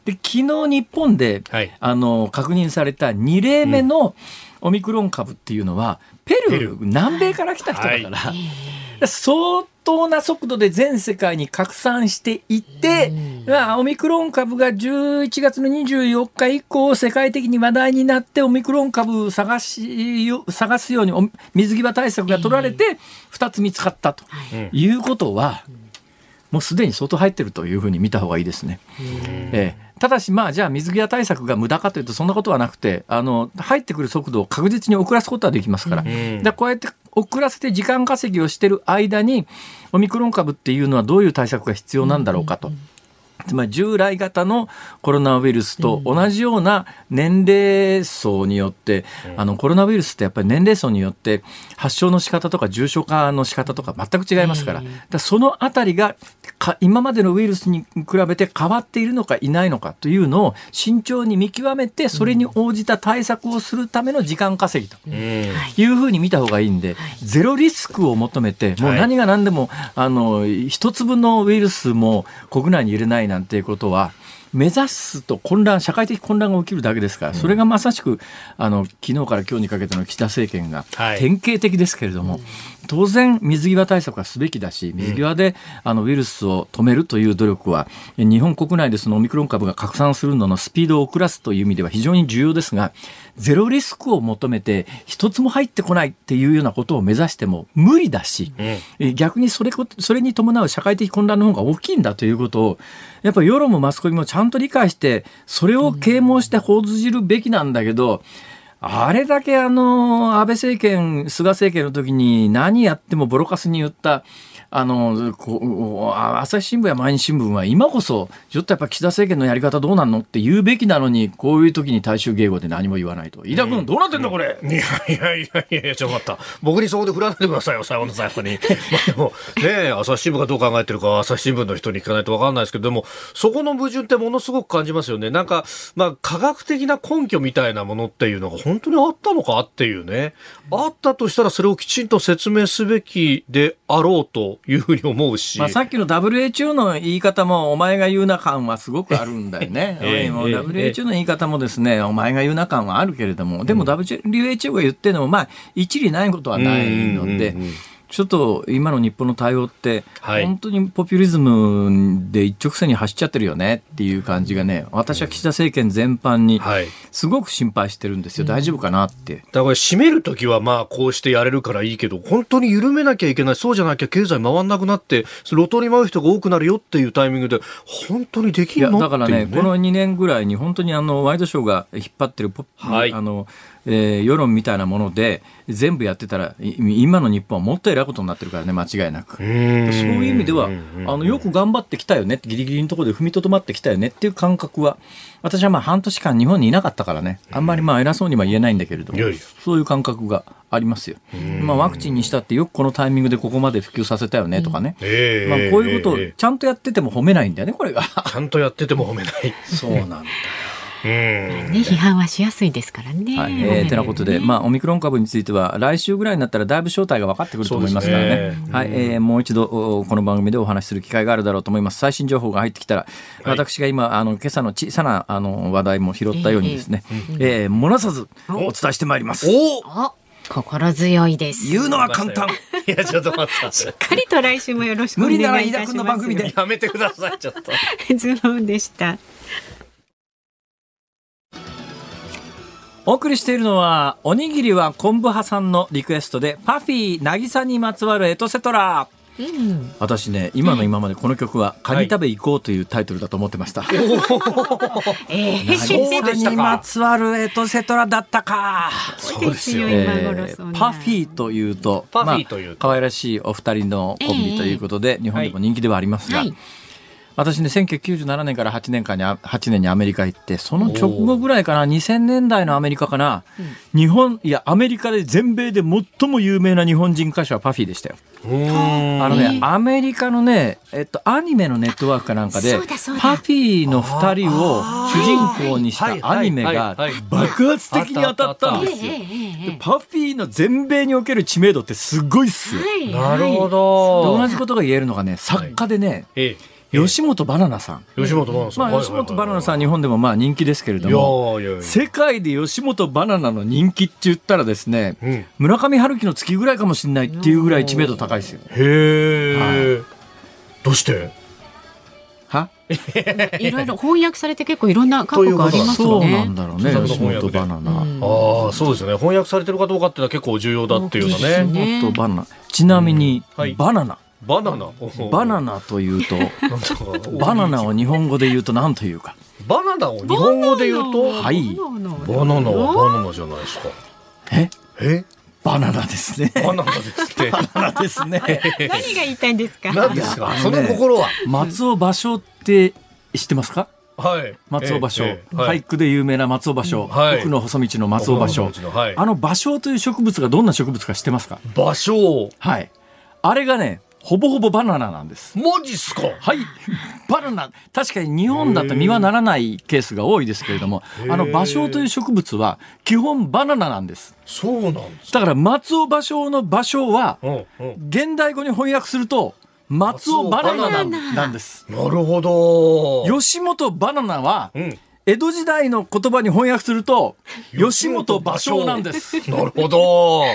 で昨日日本で、はい。あの確認された2例目のオミクロン株っていうのはペルー南米から来た人だから、は相当な速度で全世界に拡散していって、まあオミクロン株が11月の24日以降世界的に話題になってオミクロン株探しよ探すようにお水際対策が取られて2つ見つかったとうんいうことは、もうすでに相当入ってるというふうに見た方がいいですね。ええ。ただし、まあ、じゃあ水際対策が無駄かというとそんなことはなくてあの入ってくる速度を確実に遅らすことはできますから、ん。だからこうやって遅らせて時間稼ぎをしてる間にオミクロン株っていうのはどういう対策が必要なんだろうかと。つまり従来型のコロナウイルスと同じような年齢層によって、あのコロナウイルスってやっぱり年齢層によって発症の仕方とか重症化の仕方とか全く違いますから,、だそのあたりがか今までのウイルスに比べて変わっているのかいないのかというのを慎重に見極めてそれに応じた対策をするための時間稼ぎと。うん。い。うふうに見た方がいいんで、ゼロリスクを求めて、もう何が何でも、あの、一粒のウイルスも国内に入れないなんていうことは、目指すと混乱社会的混乱が起きるだけですから、それがまさしくあの昨日から今日にかけての岸田政権がはい。典型的ですけれども、当然水際対策はすべきだし水際で、あのウイルスを止めるという努力は日本国内でそのオミクロン株が拡散するののスピードを遅らすという意味では非常に重要ですがゼロリスクを求めて一つも入ってこないっていうようなことを目指しても無理だし、え逆にそれこそれに伴う社会的混乱の方が大きいんだということをやっぱり世論もマスコミもちゃんと理解してそれを啓蒙して報じるべきなんだけど、あれだけあの安倍政権菅政権の時に何やってもボロカスに言ったあのこう朝日新聞や毎日新聞は今こそちょっとやっぱ岸田政権のやり方どうなんのって言うべきなのにこういう時に大衆迎合で何も言わないと飯田君どうなってんのこれ、いやいやいやいや、ちょっと待った。僕にそこで振らないでくださいよ、最後の最後に。まあでも、ねえ、朝日新聞がどう考えてるかは朝日新聞の人に聞かないと分かんないですけど、でも、そこの矛盾ってものすごく感じますよね。なんか、まあ、科学的な根拠みたいなものっていうのが本当にあったのかっていうね。あったとしたらそれをきちんと説明すべきであろうというふうに思うし。まあ、さっきの WHO の言い方もお前が言うな感はすごくあるんだよね。ええもうええ WHO の言い方もですね、お前が言うな感はあるけれども、でも WHO が言ってるのも、まあ、一理ないことはないのでうんうんうんうん、ちょっと今の日本の対応って、はい本当にポピュリズムで一直線に走っちゃってるよねっていう感じがね、私は岸田政権全般にはい。すごく心配してるんですよ。大丈夫かなって。だから締めるときはまあこうしてやれるからいいけど、本当に緩めなきゃいけない。そうじゃなきゃ経済回んなくなって、路頭に迷う人が多くなるよっていうタイミングで、本当にできいやるのだからね、っていうこの2年ぐらいに本当にあのワイドショーが引っ張ってるポはいあのえー世論みたいなもので全部やってたらい今の日本はもっと偉いことになってるからね間違いなく。そういう意味ではあのよく頑張ってきたよねギリギリのところで踏みとどまってきたよねっていう感覚は私はまあ半年間日本にいなかったからねあんまりまあ偉そうには言えないんだけれどもそういう感覚がありますよ。まあ、ワクチンにしたってよくこのタイミングでここまで普及させたよねとかね、ええまあ、こういうことをええちゃんとやってても褒めないんだよねこれが。ちゃんとやってても褒めない。そうなんだうん。ね、批判はしやすいですからね。はい、えーてなことで、まあ、オミクロン株については、来週ぐらいになったら、だいぶ正体が分かってくると思いますからね。ねはい、えーもう一度、おこの番組でお話しする機会があるだろうと思います。最新情報が入ってきたら、私が今、あの、今朝の小さな、あの、話題も拾ったようにですね、えー漏らさずお伝えしてまいります。おお心強いです。言うのは簡単。いや、ちょっと待って。しっかりと来週もよろしくお無理なら願いいたします。飯田君の番組でやめてください、ちょっと。ズボンでした。お送りしているのは、おにぎりは昆布派さんのリクエストで、パフィー、渚にまつわるエトセトラ。うん。私ね、今の今までこの曲は、カニ食べ行こうというタイトルだと思ってました。ええそうでしたかにまつわるエトセトラだったか。そうですよ、え。ーパフィーというと、パフィーというとまあ可愛らしいお二人のコンビということで、日本でも人気ではありますが、はい。私ね、1997年から8年間にあ、8年にアメリカ行って、その直後ぐらいかな、2000年代のアメリカかな、日本、いや、アメリカで全米で最も有名な日本人歌手はパフィーでしたよ。うん。あのね、アメリカのね、えっと、アニメのネットワークかなんかでパフィーの二人を主人公にしはいたアニメが爆発的に当たったんええですよ。ええええパフィーの全米における知名度ってすごいっすよ。はいなるほはいど。同じことが言えるのがね、作家でね、え吉本バナナさん。え、吉本バナナさん。まあ、吉本バナナさん、日本でもまあ人気ですけれどいも、やいやいや。世界で吉本バナナの人気って言ったらですね、うん村上春樹の月ぐらいかもしれないっていうぐらい知名度高いですよ。へえ。どうして？は？いろいろ翻訳されて結構いろんな各国ありますよそうなねん。だろうね、著吉本バナナ。うんああ、そうですね。翻訳されてるかどうかっていうのは結構重要だっていうのね。ね吉本バナナ。ちなみに、はいバナナ。バナナ。バナナというと、バナナを日本語で言うと何というか。バナナを日本語で言うと、はいバナナバナナはバナナじゃないですか。え？え？バナナですね。バナナですって。バナナですね。何が言いたいんですか？何ですか？その心は？松尾芭蕉って知ってますか？はい。松尾芭蕉、ええはい俳句で有名な松尾芭蕉、はい奥の細道の松尾芭蕉、はい。あの芭蕉という植物がどんな植物か知ってますか？芭蕉。はいあれがねほぼほぼバナナなんです。マジっすか？はい。バナナ。確かに日本だと実はならないケースが多いですけれどもあの芭蕉という植物は基本バナナなんです。そうなんです。だから松尾芭蕉の芭蕉は。現代語に翻訳すると松尾バナナなんです。なるほど。吉本バナナは、うん江戸時代の言葉に翻訳すると、吉本芭蕉なんです。なるほど。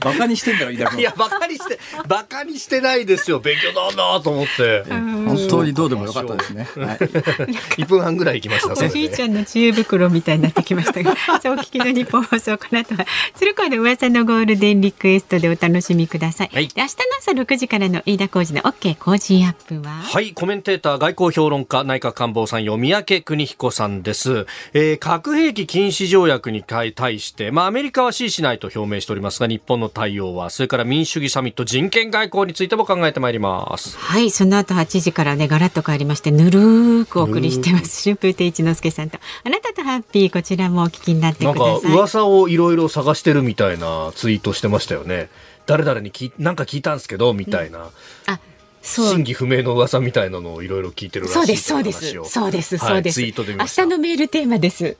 バカにしてんだよ、飯田君。いや、バカにして、バカにしてないですよ。勉強だなと思って。本当にどうでもよかったですね。はい 1分半ぐらい行きました。おじいちゃんの知恵袋みたいになってきましたが、そうお聞きの日本放送、この後は、鶴子の噂のゴールデンリクエストでお楽しみください。はいで明日の朝6時からの飯田浩二の OK 工事アップは、はい、コメンテーター、外交評論家、内閣官房参与、三宅邦彦さんです。えー核兵器禁止条約に対対して、まあ、アメリカは支持しないと表明しておりますが、日本の対応は、それから民主主義サミット、人権外交についても考えてまいります。はい、その後8時からね、ガラッと変わりまして、ぬるーくお送りしてます。春風亭一之輔さんと、あなたとハッピー、こちらもお聞きになってなんかください。噂をいろいろ探してるみたいなツイートしてましたよね。誰々にきなんか聞いたんですけど、みたいな。あ、そう真。偽不明の噂みたいなのをいろいろ聞いてるらしいそうです、そうで。すそうです、はいそうです。ツイートで見明。日のメールテーマです。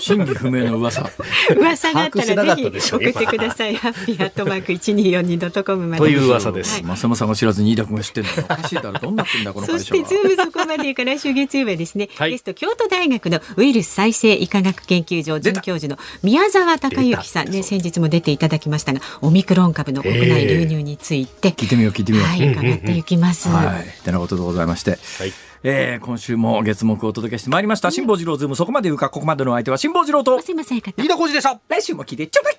真偽不明の噂。噂があったらぜひ送ってください。ハッピーアットマーク一二四二ドットコムまで。という噂です。松山さんが知らずに飯田君が知ってんだよ。おかしいだろ。どうなってんだ、このそ会社は。してズームそこまでから来週月曜日はですね、はいゲスト京都大学のウイルス再生医科学研究所准教授の宮沢孝幸さんね先日も出ていただきましたがオミクロン株の国内流入について聞いてみよう、聞いてみよう。はい伺っていきます。はい。てなことでございまして。はいえー今週も月目をお届けしてまいりました。辛坊治郎ズーム、そこまで言うか、ここまでのお相手は辛坊治郎と、すいません方飯田浩二でした。来週も聞いてちょうだい